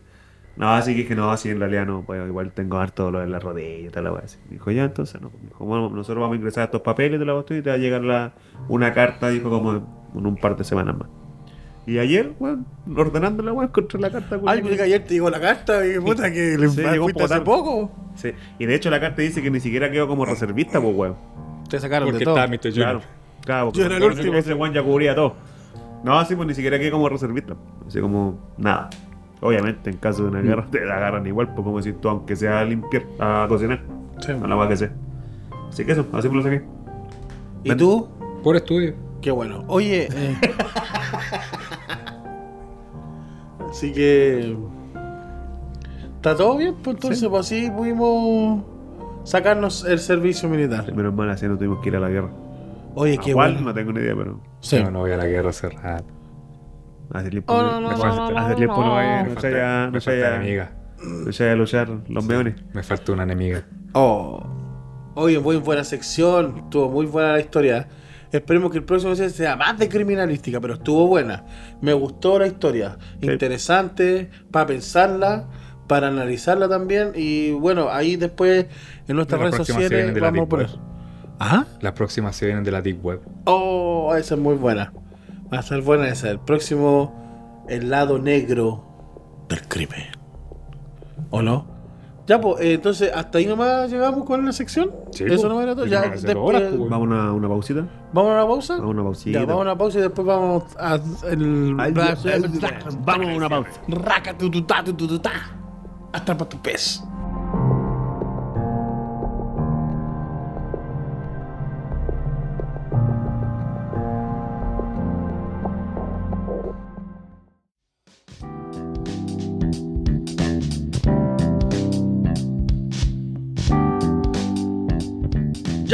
No, así que dije, no, así en realidad no puedo. Igual tengo harto dolor en la rodilla y tal la wea así. Dijo, ya, entonces no. Dijo, bueno, nosotros vamos a ingresar estos papeles de la cuestión y te va a llegar la, una carta, dijo, como en un par de semanas más. Y ayer, weón, ordenando la weá, encontré la carta. Ay, pues que ayer te llegó la carta y puta que le Sí, llegó hace poco poco. Sí. Y de hecho la carta dice que ni siquiera quedó como reservista, pues weón. Te sacaron Porque de todo. Mr. Claro, claro. Yo era el porque último. Ese weón ya cubría todo. No, así pues ni siquiera quedé como reservista. Así como nada. Obviamente, en caso de una guerra te la agarran igual, pues como decir tú, aunque sea a limpiar, a cocinar, Sí. a la que sea. Así que eso, así me lo saqué. ¿Y tú? Por estudio. Qué bueno. Oye. eh, Así que. ¿Está todo bien? Pues entonces, pues así pudimos sacarnos el servicio militar. Menos mal, así no tuvimos que ir a la guerra. Oye, ¿A qué cuál? bueno. No tengo ni idea, pero. Sí. No, no voy a la guerra hace rato. Hace tiempo, Oh, no- no, no, me no, falta- no, enemiga. no se haya a luchar los meones. Me falta una enemiga. Oh. Oye, muy buena sección. Estuvo muy buena la historia. Esperemos que el próximo sea- sea más de criminalística, pero estuvo buena. Me gustó la historia. Sí. Interesante, para pensarla, para analizarla también. Y bueno, ahí después en nuestras redes sociales vamos a poner. ¿Ah? Las próximas se vienen de la Deep Web. Oh, esa es muy buena. Va a estar buena esa. El próximo, el lado negro del crimen. ¿O no? Ya, pues, eh, entonces, hasta ahí nomás llegamos con la sección. Sí, Eso po. nomás era todo. Ya, después- horas, po, Vamos a una, una pausita. ¿Vamos a una pausa? Vamos a una pausita. Ya, vamos a una pausa y después vamos a el... Ay, Dios, ay, Dios. Vamos a una pausa. Raca, tu, tu, ta, tu, tu, tu, ta. Atrapa tu pez.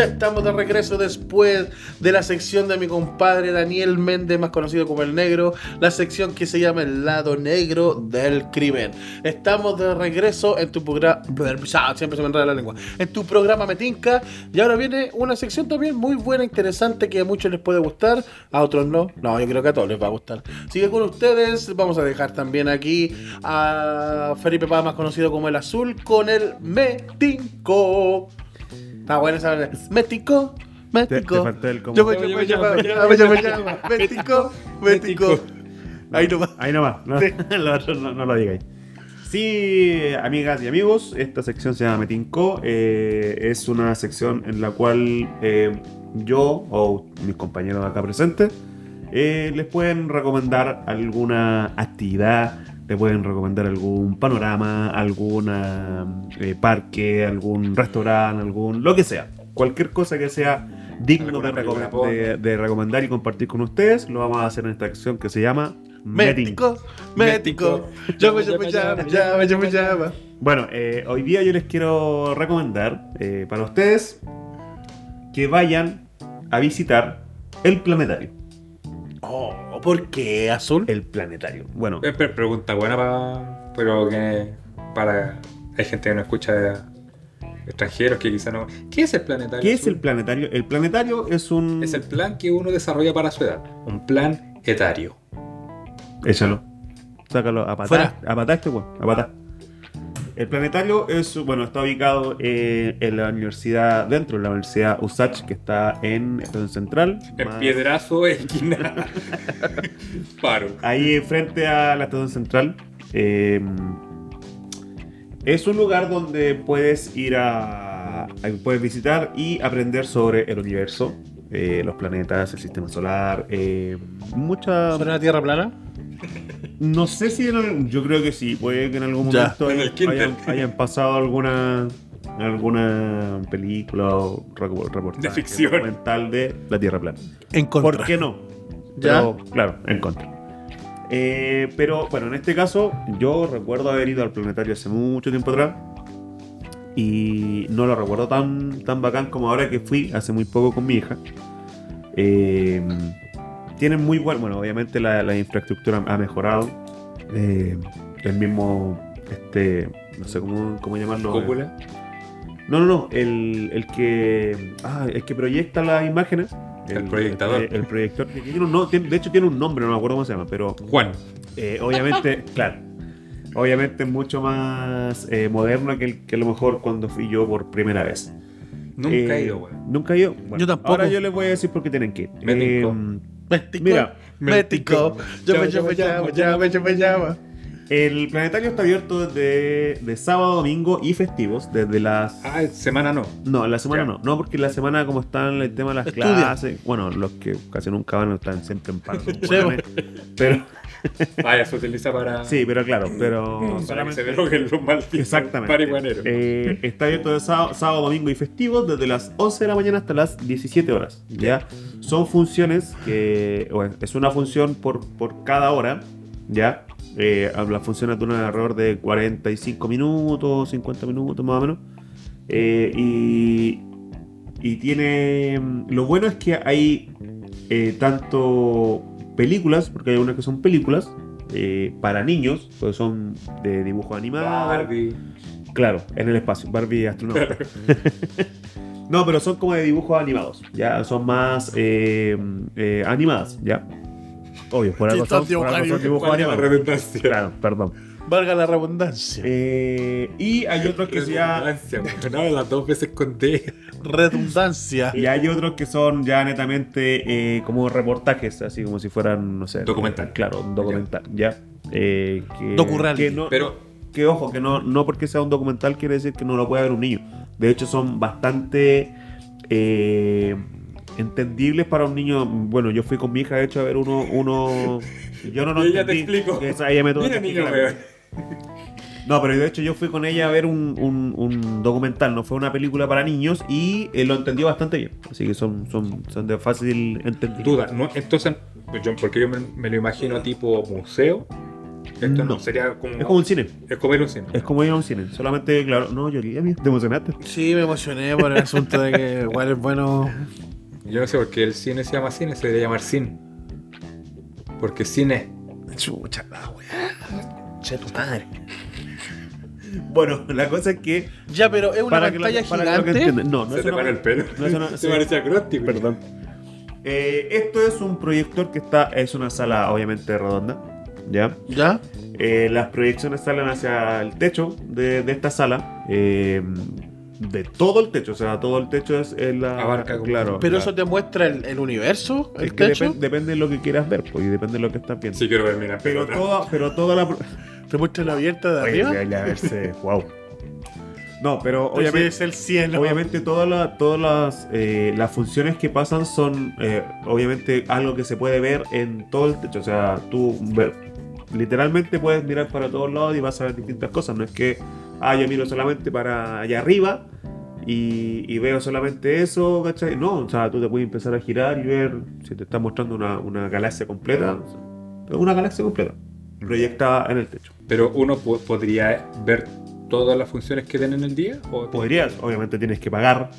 Ya estamos de regreso después de la sección de mi compadre Daniel Méndez, más conocido como El Negro, la sección que se llama El lado negro del crimen. Estamos de regreso en tu programa, siempre se me enreda la lengua, en tu programa Metinca, y ahora viene una sección también muy buena, interesante, que a muchos les puede gustar, a otros no, no, yo creo que a todos les va a gustar. Sigue con ustedes, vamos a dejar también aquí a Felipe Paz, más conocido como El Azul, con el Metinco. Está buena esa verdad. Mético, mético. te faltó el como- Yo me llamo, yo me llamo, yo me llamo. Mético, mético. Ahí nomás. Ahí nomás, no, lo otro no, no lo digáis. Sí, amigas y amigos, esta sección se llama Metinco. eh, es una sección en la cual eh, yo o mis compañeros acá presentes eh, les pueden recomendar alguna actividad, les pueden recomendar algún panorama, algún parque, algún restaurante, algún lo que sea. Cualquier cosa que sea digno de, Alguna película recom- de- de recomendar y compartir con ustedes, lo vamos a hacer en esta sección que se llama. Mético, mético. Llamo, llamo, llamo, llamo. Bueno, eh, hoy día yo les quiero recomendar eh, para ustedes que vayan a visitar el planetario. Oh, ¿por qué azul? El planetario. Bueno, Eh, pero pregunta buena para. Pero que. Para. Hay gente que no escucha extranjeros que quizá no. ¿Qué es el planetario? ¿qué es el planetario? El planetario es un... Es el plan que uno desarrolla para su edad. Un plan etario. Échalo. Sácalo a patar. Fuera. A patar este weón. A patar. El planetario es, bueno, está ubicado eh, en la universidad, dentro de la universidad USACH, que está en Estación Central. En más- piedrazo, esquina. Paro. ahí frente a la estación central. eh, es un lugar donde puedes ir a, a- puedes visitar y aprender sobre el universo, eh, los planetas, el sistema solar, eh, mucha. ¿Sobre la Tierra plana? No sé si en yo creo que sí, puede que en algún Ya. momento En hayan, hayan pasado alguna alguna película o reportaje De ficción. documental de la Tierra plana. En contra. ¿Por qué no? Ya. Pero, claro, en contra. Eh, pero bueno, en este caso, yo recuerdo haber ido al planetario hace mucho tiempo atrás. Y no lo recuerdo tan, tan bacán como ahora que fui hace muy poco con mi hija. Eh, tienen muy buen. Bueno, obviamente la, la infraestructura ha mejorado. Eh, el mismo. Este. No sé cómo, cómo llamarlo. Cúpula. No, no, no. El, el que. Ah, el que proyecta las imágenes. El proyectador. El, el proyector. no- tiene- de hecho, tiene un nombre, no me acuerdo cómo se llama, pero Juan. eh, obviamente, claro. Obviamente es mucho más eh, moderno que, el- que a lo mejor cuando fui yo por primera vez. Nunca Eh, he ido, weón. Nunca he ido. Bueno, Yo tampoco. Ahora yo les voy a decir por qué tienen que ir. Me. Eh, Mético. Mira, mético. Llamo, llamo, llamo, yo me llamo. El planetario está abierto desde de sábado, domingo y festivos, desde las Ah, semana no. No, la semana no. No, porque la semana como están el tema de las clases, bueno, los que casi nunca van están siempre en paro. Pero Vaya, se utiliza para. sí, pero claro, pero Para que se los malditos Exactamente. Eh, está abierto de sábado, sábado, domingo y festivos desde las 11 de la mañana hasta las 17 horas. ¿ya? Son funciones que. bueno, es una función por, por cada hora. ¿Ya? Eh, las funciones duran alrededor de 45 minutos, 50 minutos más o menos. Eh, y, y tiene. Lo bueno es que hay eh, tanto películas, porque hay unas que son películas. eh, para niños, pues son de dibujo animado. Barbie. Claro, en el espacio, Barbie astronauta. no, pero son como de dibujos animados, ya, son más animadas, ya. Obvio, por algo son por algo son dibujos animados. redundancia. Claro, perdón. Valga la redundancia. Eh, y hay otros que se ya Redundancia. No, las dos veces conté. Redundancia. Y hay otros que son ya netamente eh, como reportajes, así como si fueran, no sé. Documental. Claro, un documental, ya. Eh, que, Docu-reality. que no, Pero que ojo, que no, no porque sea un documental quiere decir que no lo puede ver un niño. De hecho, son bastante eh, entendibles para un niño. Bueno, yo fui con mi hija, de hecho, a ver uno. uno yo no lo Y ella te entendí, explico. esa- ella me tuvo Mira, niño. No, pero de hecho yo fui con ella a ver un, un- un documental, no fue una película para niños y eh, lo entendió bastante bien. Así que son, son, son de fácil entender. Duda, ¿no? Entonces, pues yo, porque yo me, me lo imagino tipo museo. Esto no, No. sería como. Es como un cine. Es como ir a un cine. Es como ir a un cine. Solamente, claro, no, yo quería, te emocionaste. Sí, me emocioné por el asunto de que igual es bueno. Yo no sé por qué el cine se llama cine, se debería llamar cine. Porque cine. Chucha, la weá. Che, tu madre. Bueno, la cosa es que. Ya, pero es una para que lo- pantalla para que lo que gigante. No, no se es te una- para el pelo. no es una- se sí. parece acróstico. Perdón. Eh, esto es un proyector que está. Es una sala, obviamente, redonda. ¿Ya? ¿Ya? Eh, las proyecciones salen hacia el techo de, de esta sala. eh, de todo el techo, o sea, todo el techo es en la. Abarca claro. Pero la- eso te muestra el, el universo, el es que techo. depen- depende de lo que quieras ver, pues, y depende de lo que estás viendo. Sí, quiero ver, mira. pero, pero toda, pero toda la. Te muestra la abierta de Oye, arriba. ya, ya, verse, wow. No, pero Obviamente obviamente. es el cielo. Obviamente todas las todas las, eh, las funciones que pasan son eh, obviamente algo que se puede ver en todo el techo. O sea, tú ver- literalmente puedes mirar para todos lados y vas a ver distintas cosas. No es que, ah, yo miro solamente para allá arriba y, y veo solamente eso, ¿cachai? No, o sea, tú te puedes empezar a girar y ver si te está mostrando una, una galaxia completa. Una galaxia completa, proyectada en el techo. Pero uno po- podría ver todas las funciones que den en el día. ¿O Podrías, obviamente tienes que pagar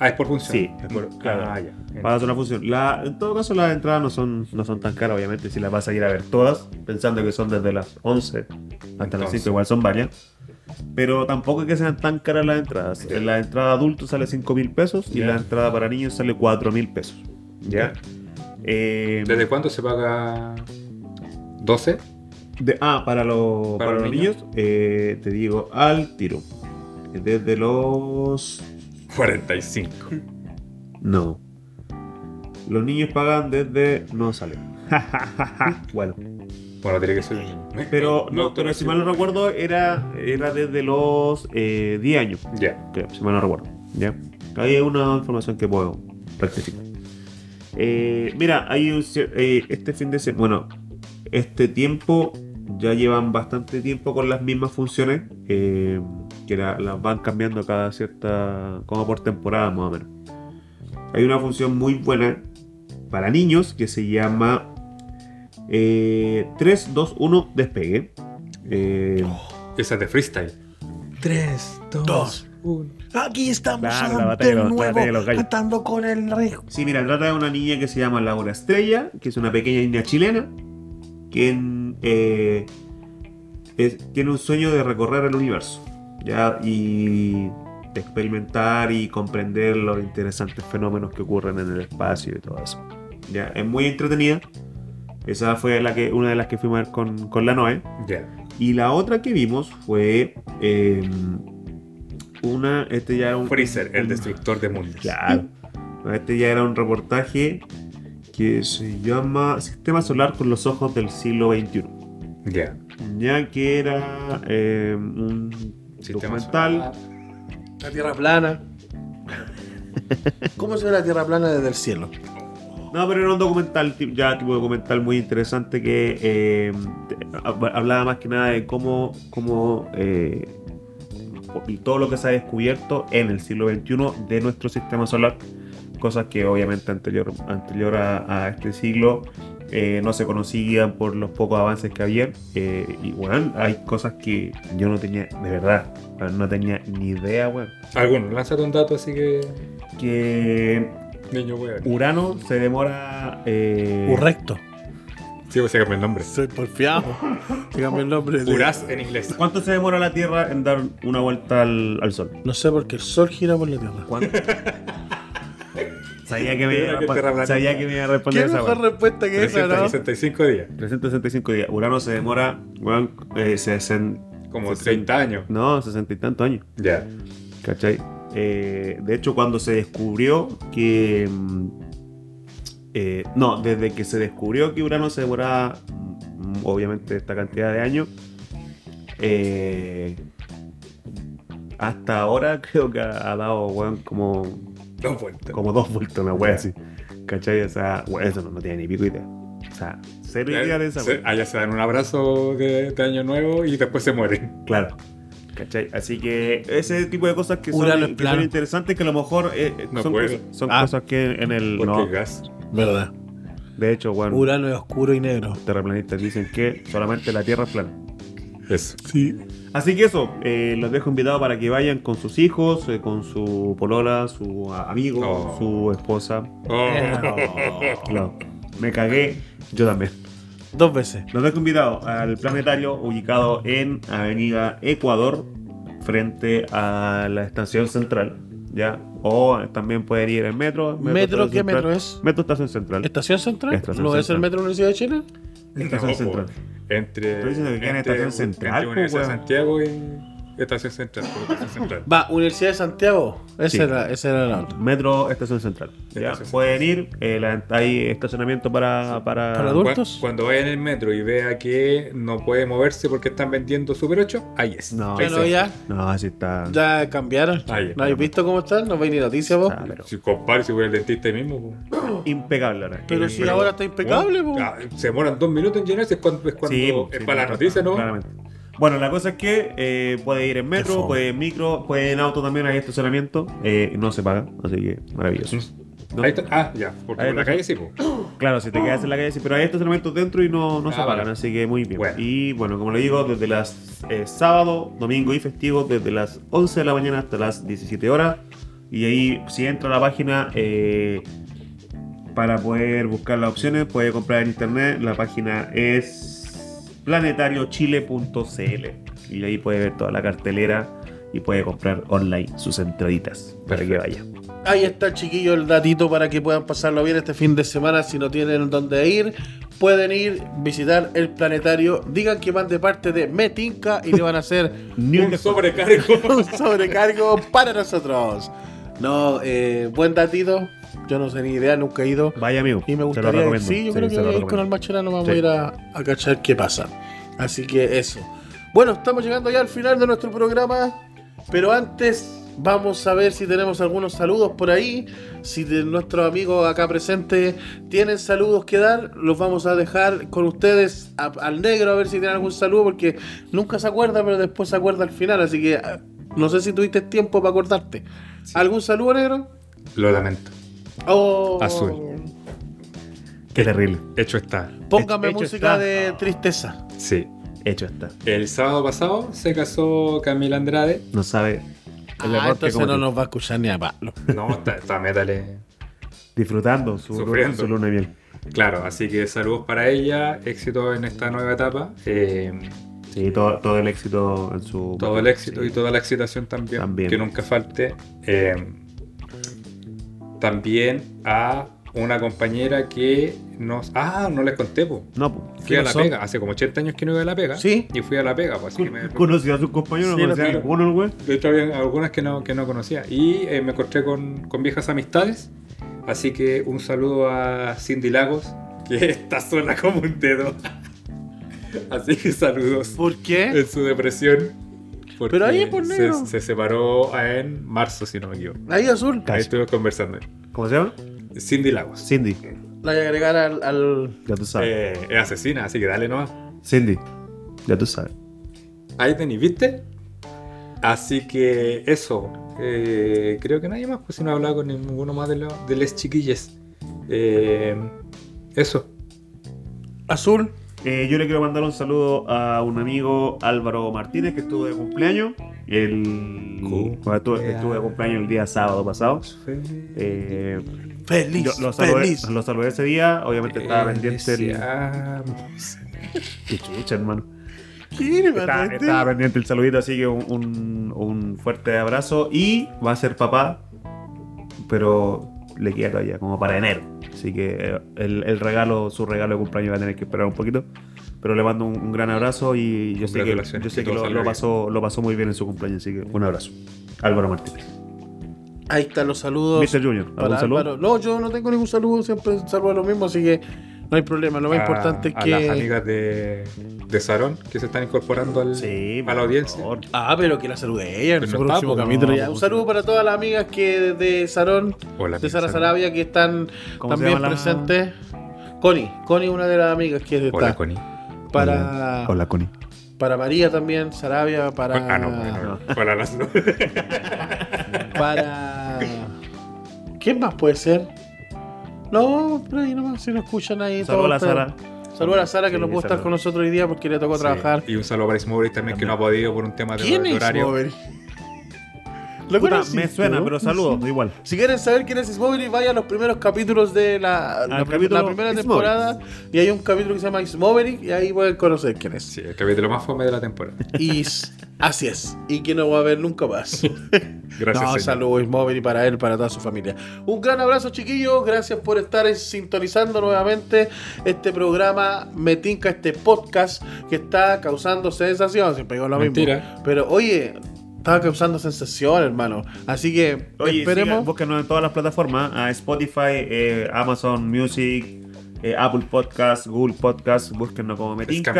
Ah, es por función. Sí, es por- claro. Ah, ya. Pagas una función. La, en todo caso, las entradas no son, no son tan caras, obviamente. Si las vas a ir a ver todas, pensando que son desde las 11 hasta las Entonces. 5, igual son varias. Pero tampoco es que sean tan caras las entradas. La entrada adulto sale 5 mil pesos y la entrada para niños sale 4 mil pesos. ¿Ya? Eh, ¿Desde cuándo se paga 12? de- ah, para, los- ¿Para para los los niños, eh, te digo al tiro. Desde los 45. No. Los niños pagan desde. No sale. bueno. Bueno, tiene que ser. Pero, no, no, pero si mal no recuerdo, era, era desde los eh, 10 años. Ya. Creo, si mal no recuerdo. ¿Ya? Ahí hay una información que puedo rectificar. Eh, mira, hay un, eh, este fin de semana. Bueno, este tiempo ya llevan bastante tiempo con las mismas funciones. eh, que la- las van cambiando cada cierta. como por temporada más o menos. Hay una función muy buena para niños que se llama eh, 3, 2, 1, despegue. Eh, Esa es de freestyle. 3, 2, Dos. 1. Aquí estamos Claro, la ante batalla de los- el nuevo, cantando con el rey. Sí, mira, trata de una niña que se llama Laura Estrella, que es una pequeña niña chilena, quien eh, es- tiene un sueño de recorrer el universo, ¿ya? Y de experimentar y comprender los interesantes fenómenos que ocurren en el espacio y todo eso. ¿ya? Es muy entretenida. Esa fue la que, una de las que fuimos a ver con, con la Noé. Y la otra que vimos fue eh, una, este ya era un... Freezer, el un- destructor de mundos. Claro. Este ya era un reportaje que se llama Sistema Solar con los ojos del siglo XXI. Ya. Ya que era eh, un Sistema documental. solar. La tierra plana. ¿Cómo se ve la tierra plana desde el cielo? No, pero era un documental, ya tipo documental muy interesante que eh, hablaba más que nada de cómo, cómo eh, y todo lo que se ha descubierto en el siglo XXI de nuestro sistema solar, cosas que obviamente anterior, anterior a, a este siglo eh, no se conocían por los pocos avances que había. eh, y bueno, hay cosas que yo no tenía, de verdad, no tenía ni idea, weón. Alguno, lánzate un dato así que. Que Niño weón. Urano se demora... eh, Correcto. Sí, pues se cambia el nombre. Soy porfiado. Dígame el nombre de. Uras en inglés. ¿Cuánto se demora la Tierra en dar una vuelta al, al Sol? No sé por qué el sol gira por la tierra. ¿Cuánto? Sabía que me Mira a, terraplanista. sabía que me iba a responder ¿Qué esa mejor weón. respuesta que esa, no? 365 días. 365 días. Urano se demora, weón, eh, sesen- Como sesen- 30 años. No, 60 y tantos años. Ya. ¿Cachai? Eh, de hecho, cuando se descubrió que. mm, eh, no, desde que se descubrió que Urano se demoraba, mm, obviamente, esta cantidad de años, eh, hasta ahora creo que ha, ha dado, weón, como, Dos vueltas. como dos vueltas, una wea así. ¿Cachai? O sea, weón, eso no, no tiene ni pico idea. O sea, cero idea de esa wea. Allá se dan un abrazo de, de año nuevo y después se mueren. Claro. ¿Cachai? Así que ese tipo de cosas que, son, Urano es que plano. son interesantes que a lo mejor eh, eh, No son, cosas, son Ah. cosas que en el... Porque No, gas. Verdad. de hecho, bueno, Urano es oscuro y negro. terraplanistas dicen que solamente la Tierra es plana. Eso. Sí. Así que eso, eh, los dejo invitados para que vayan con sus hijos, eh, con su polola, su amigo, Oh. su esposa. Oh. No, me cagué, yo también. Dos veces. Los dejo invitados al planetario ubicado en Avenida Ecuador, frente a la estación central. ¿Ya? O también pueden ir en metro. ¿Metro qué Central. metro es? Metro Estación Central. ¿Estación Central? Estación ¿No es el Central. metro de la Universidad de Chile? Estación No, Central. Entre. Estoy diciendo que queda en entre- Estación Central, Entre po, Universidad de weón. Santiago y Estación Central. por Estación Central. Va, Universidad de Santiago. Esa Sí. era, esa era la otra. Metro Estación Central. ¿ya? Estación Pueden ir, eh, la- hay estacionamiento para. para, Para adultos. Cuando, cuando vaya en el metro y vea que no puede moverse porque están vendiendo Super 8, ahí es. No, Ahí Ya no, se- ya, No, así está. ya cambiaron. Ahí, ¿No habéis visto cómo están? ¿No veis ni noticias vos? Ah, pero Si compare, si voy al dentista ahí mismo. po. impecable ahora. Pero si ahora está impecable, po. Ah, se demoran dos minutos en llenarse, es cuando, es, cuando Sí, es sí, para la claro, noticia, ¿no? Claramente. Bueno, la cosa es que eh, puede ir en metro, puede ir en micro, puede ir en auto también, hay estacionamiento. eh, no se paga, así que maravilloso. ¿No? Ahí está. Ah, ya, porque Ahí por la está. calle sí, po. Claro, si te quedas en la calle, sí, pero hay estacionamientos dentro y no, no se Ah, pagan, vale. así que muy bien. Bueno. Y bueno, como le digo, desde las eh, sábado, domingo y festivo, desde las 11 de la mañana hasta las 17 horas. Y ahí, si entra a la página eh, para poder buscar las opciones, puede comprar en internet. La página es planetariochile.cl y ahí puede ver toda la cartelera y puede comprar online sus entraditas para que vaya. Ahí está, chiquillo, el datito para que puedan pasarlo bien este fin de semana. Si no tienen dónde ir, pueden ir, visitar el planetario. Digan que van de parte de Metinca y le van a hacer sobrecargo. un sobrecargo para nosotros. No, eh, buen datito. Yo no sé ni idea, nunca he ido. Vaya amigo. Y me lo gustaría ir. recomiendo. Sí, yo creo que lo con el Macherano, vamos Sí. a ir a, a cachar qué pasa. Así que eso. Bueno, estamos llegando ya al final de nuestro programa. Pero antes vamos a ver si tenemos algunos saludos por ahí. Si de nuestros amigos acá presentes tienen saludos que dar, los vamos a dejar con ustedes a- al negro a ver si tienen algún saludo. Porque nunca se acuerda, pero después se acuerda al final. Así que ah, no sé si tuviste tiempo para acordarte. ¿Algún saludo, negro? Lo lamento. Oh. Azul. Qué terrible. Hecho está. Póngame Hecho música está. de tristeza. Sí. Hecho está. El sábado pasado se casó Camila Andrade. No sabe el Ah, error que entonces no nos va a escuchar ni a palo. No, está, está métale. Disfrutando su, Sufriendo. su luna de miel. Claro, así que saludos para ella, éxito en esta nueva etapa. eh, Sí, todo, todo el éxito en su. todo el éxito Sí. y toda la excitación también, También. que nunca falte. Eh, también a una compañera que nos... Ah, no les conté, po. No, pues. Fui a la pega, hace como 80 años que no iba a la pega. ¿Sí? Y fui a la pega, pues así que me... Conocía a sus compañeros, Sí, no conocía a güey. De hecho, había algunas que no, que no conocía. Y eh, me encontré con, con viejas amistades. Así que un saludo a Cindy Lagos, que está sola como un dedo. Así que saludos ¿Por qué? en su depresión. Porque Pero ahí, por se, negro. se separó en marzo, si no me equivoco. Ahí azul. Ahí Casi. estuvimos conversando. ¿Cómo se llama? Cindy Lagos. Cindy. La voy a agregar al. al- Ya tú sabes. Eh, es asesina, así que dale nomás. Cindy. Ya tú sabes. Ahí tenéis, ¿viste? Así que eso. eh, creo que nadie más, pues si no he hablado con ninguno más de, los de les chiquilles. Eh, eso. azul. Eh, yo le quiero mandar un saludo a un amigo Álvaro Martínez que estuvo de cumpleaños. El... Estuve, estuve de cumpleaños el día sábado pasado. Eh, Feliz. yo lo saludé, feliz. lo saludé ese día. Obviamente estaba pendiente el. Qué chucha, hermano. Estaba pendiente el saludito, así que un, un- un fuerte abrazo. Y va a ser papá, pero le queda todavía como para enero. Así que eh, el, el regalo, su regalo de cumpleaños va a tener que esperar un poquito. Pero le mando un, un gran abrazo y yo sé que, yo sé que lo, pasó, lo pasó muy bien en su cumpleaños. Así que un abrazo. Álvaro Martínez. Ahí están los saludos. Mr. Junior, ¿algún para saludo? Álvaro. No, yo no tengo ningún saludo, siempre saludo a lo mismo, así que no hay problema. Lo más a- importante es a que. las amigas de, de Sarón que se están incorporando al, Sí, a la audiencia. favor. Ah, pero que la salude ella en Pero su no próximo po, capítulo. no, po, Un saludo para todas las amigas que de Sarón, Hola, de Sara. Sarabia, que están ¿Cómo se también llama la- presentes. Connie, Connie, una de las amigas que está. Hola, Connie. Para, Hola, Connie. para María también, Sarabia, para. Ah, no, bueno, Hola, las no. Para. ¿Quién más puede ser? No, por ahí nomás, si no escuchan ahí. Saludos a la Sara. pero- Saludos a la Sara que Sí, no pudo estar con nosotros hoy día porque le tocó Sí. trabajar. Y un saludo para Ismovery también, que no ha podido por un tema de, ¿Quién de es horario. ¿Lo Puta, me suena, tú? pero saludos, igual. Si quieren saber quién es Ismovery, vaya a los primeros capítulos de la, la, prim- capítulo la primera temporada. Y hay un capítulo que se llama Ismovery y ahí pueden conocer quién es. Sí, el capítulo más fome de la temporada. Y así es. Y que no va a ver nunca más. Gracias, no, señor. saludos Ismovery para él, para toda su familia. Un gran abrazo, chiquillos. Gracias por estar sintonizando nuevamente este programa Metinca, este podcast que está causando sensación. Siempre digo lo Mentira. mismo. Pero oye, estaba causando sensación, hermano. Así que Oye, esperemos. búsquenos en todas las plataformas: a Spotify, eh, Amazon Music, eh, Apple Podcast, Google Podcast. Búsquenos como Metinca.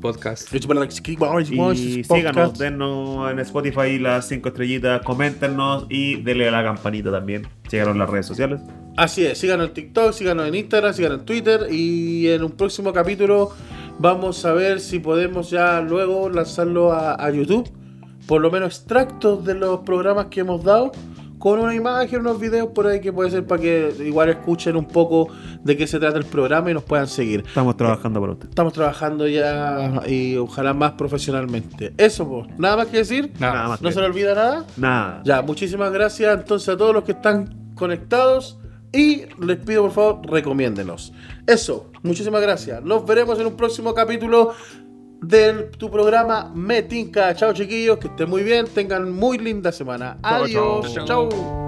Podcast. Y síganos, denos en Spotify las 5 estrellitas, coméntenos y denle a la campanita también. Síganos en las redes sociales. Así es, síganos en TikTok, síganos en Instagram, síganos en Twitter y en un próximo capítulo vamos a ver si podemos ya luego lanzarlo a, a YouTube. Por lo menos extractos de los programas que hemos dado con una imagen, unos videos por ahí que puede ser para que igual escuchen un poco de qué se trata el programa y nos puedan seguir. Estamos trabajando para usted. Estamos trabajando ya y ojalá más profesionalmente. Eso, pues, nada más que decir. Nada, Nada más. ¿No se le olvida nada? Nada. Ya, muchísimas gracias entonces a todos los que están conectados y les pido por favor recomiéndenos. Eso, muchísimas gracias. Nos veremos en un próximo capítulo de tu programa Metinca. Chao chiquillos, que estén muy bien, tengan muy linda semana. Adiós, chao.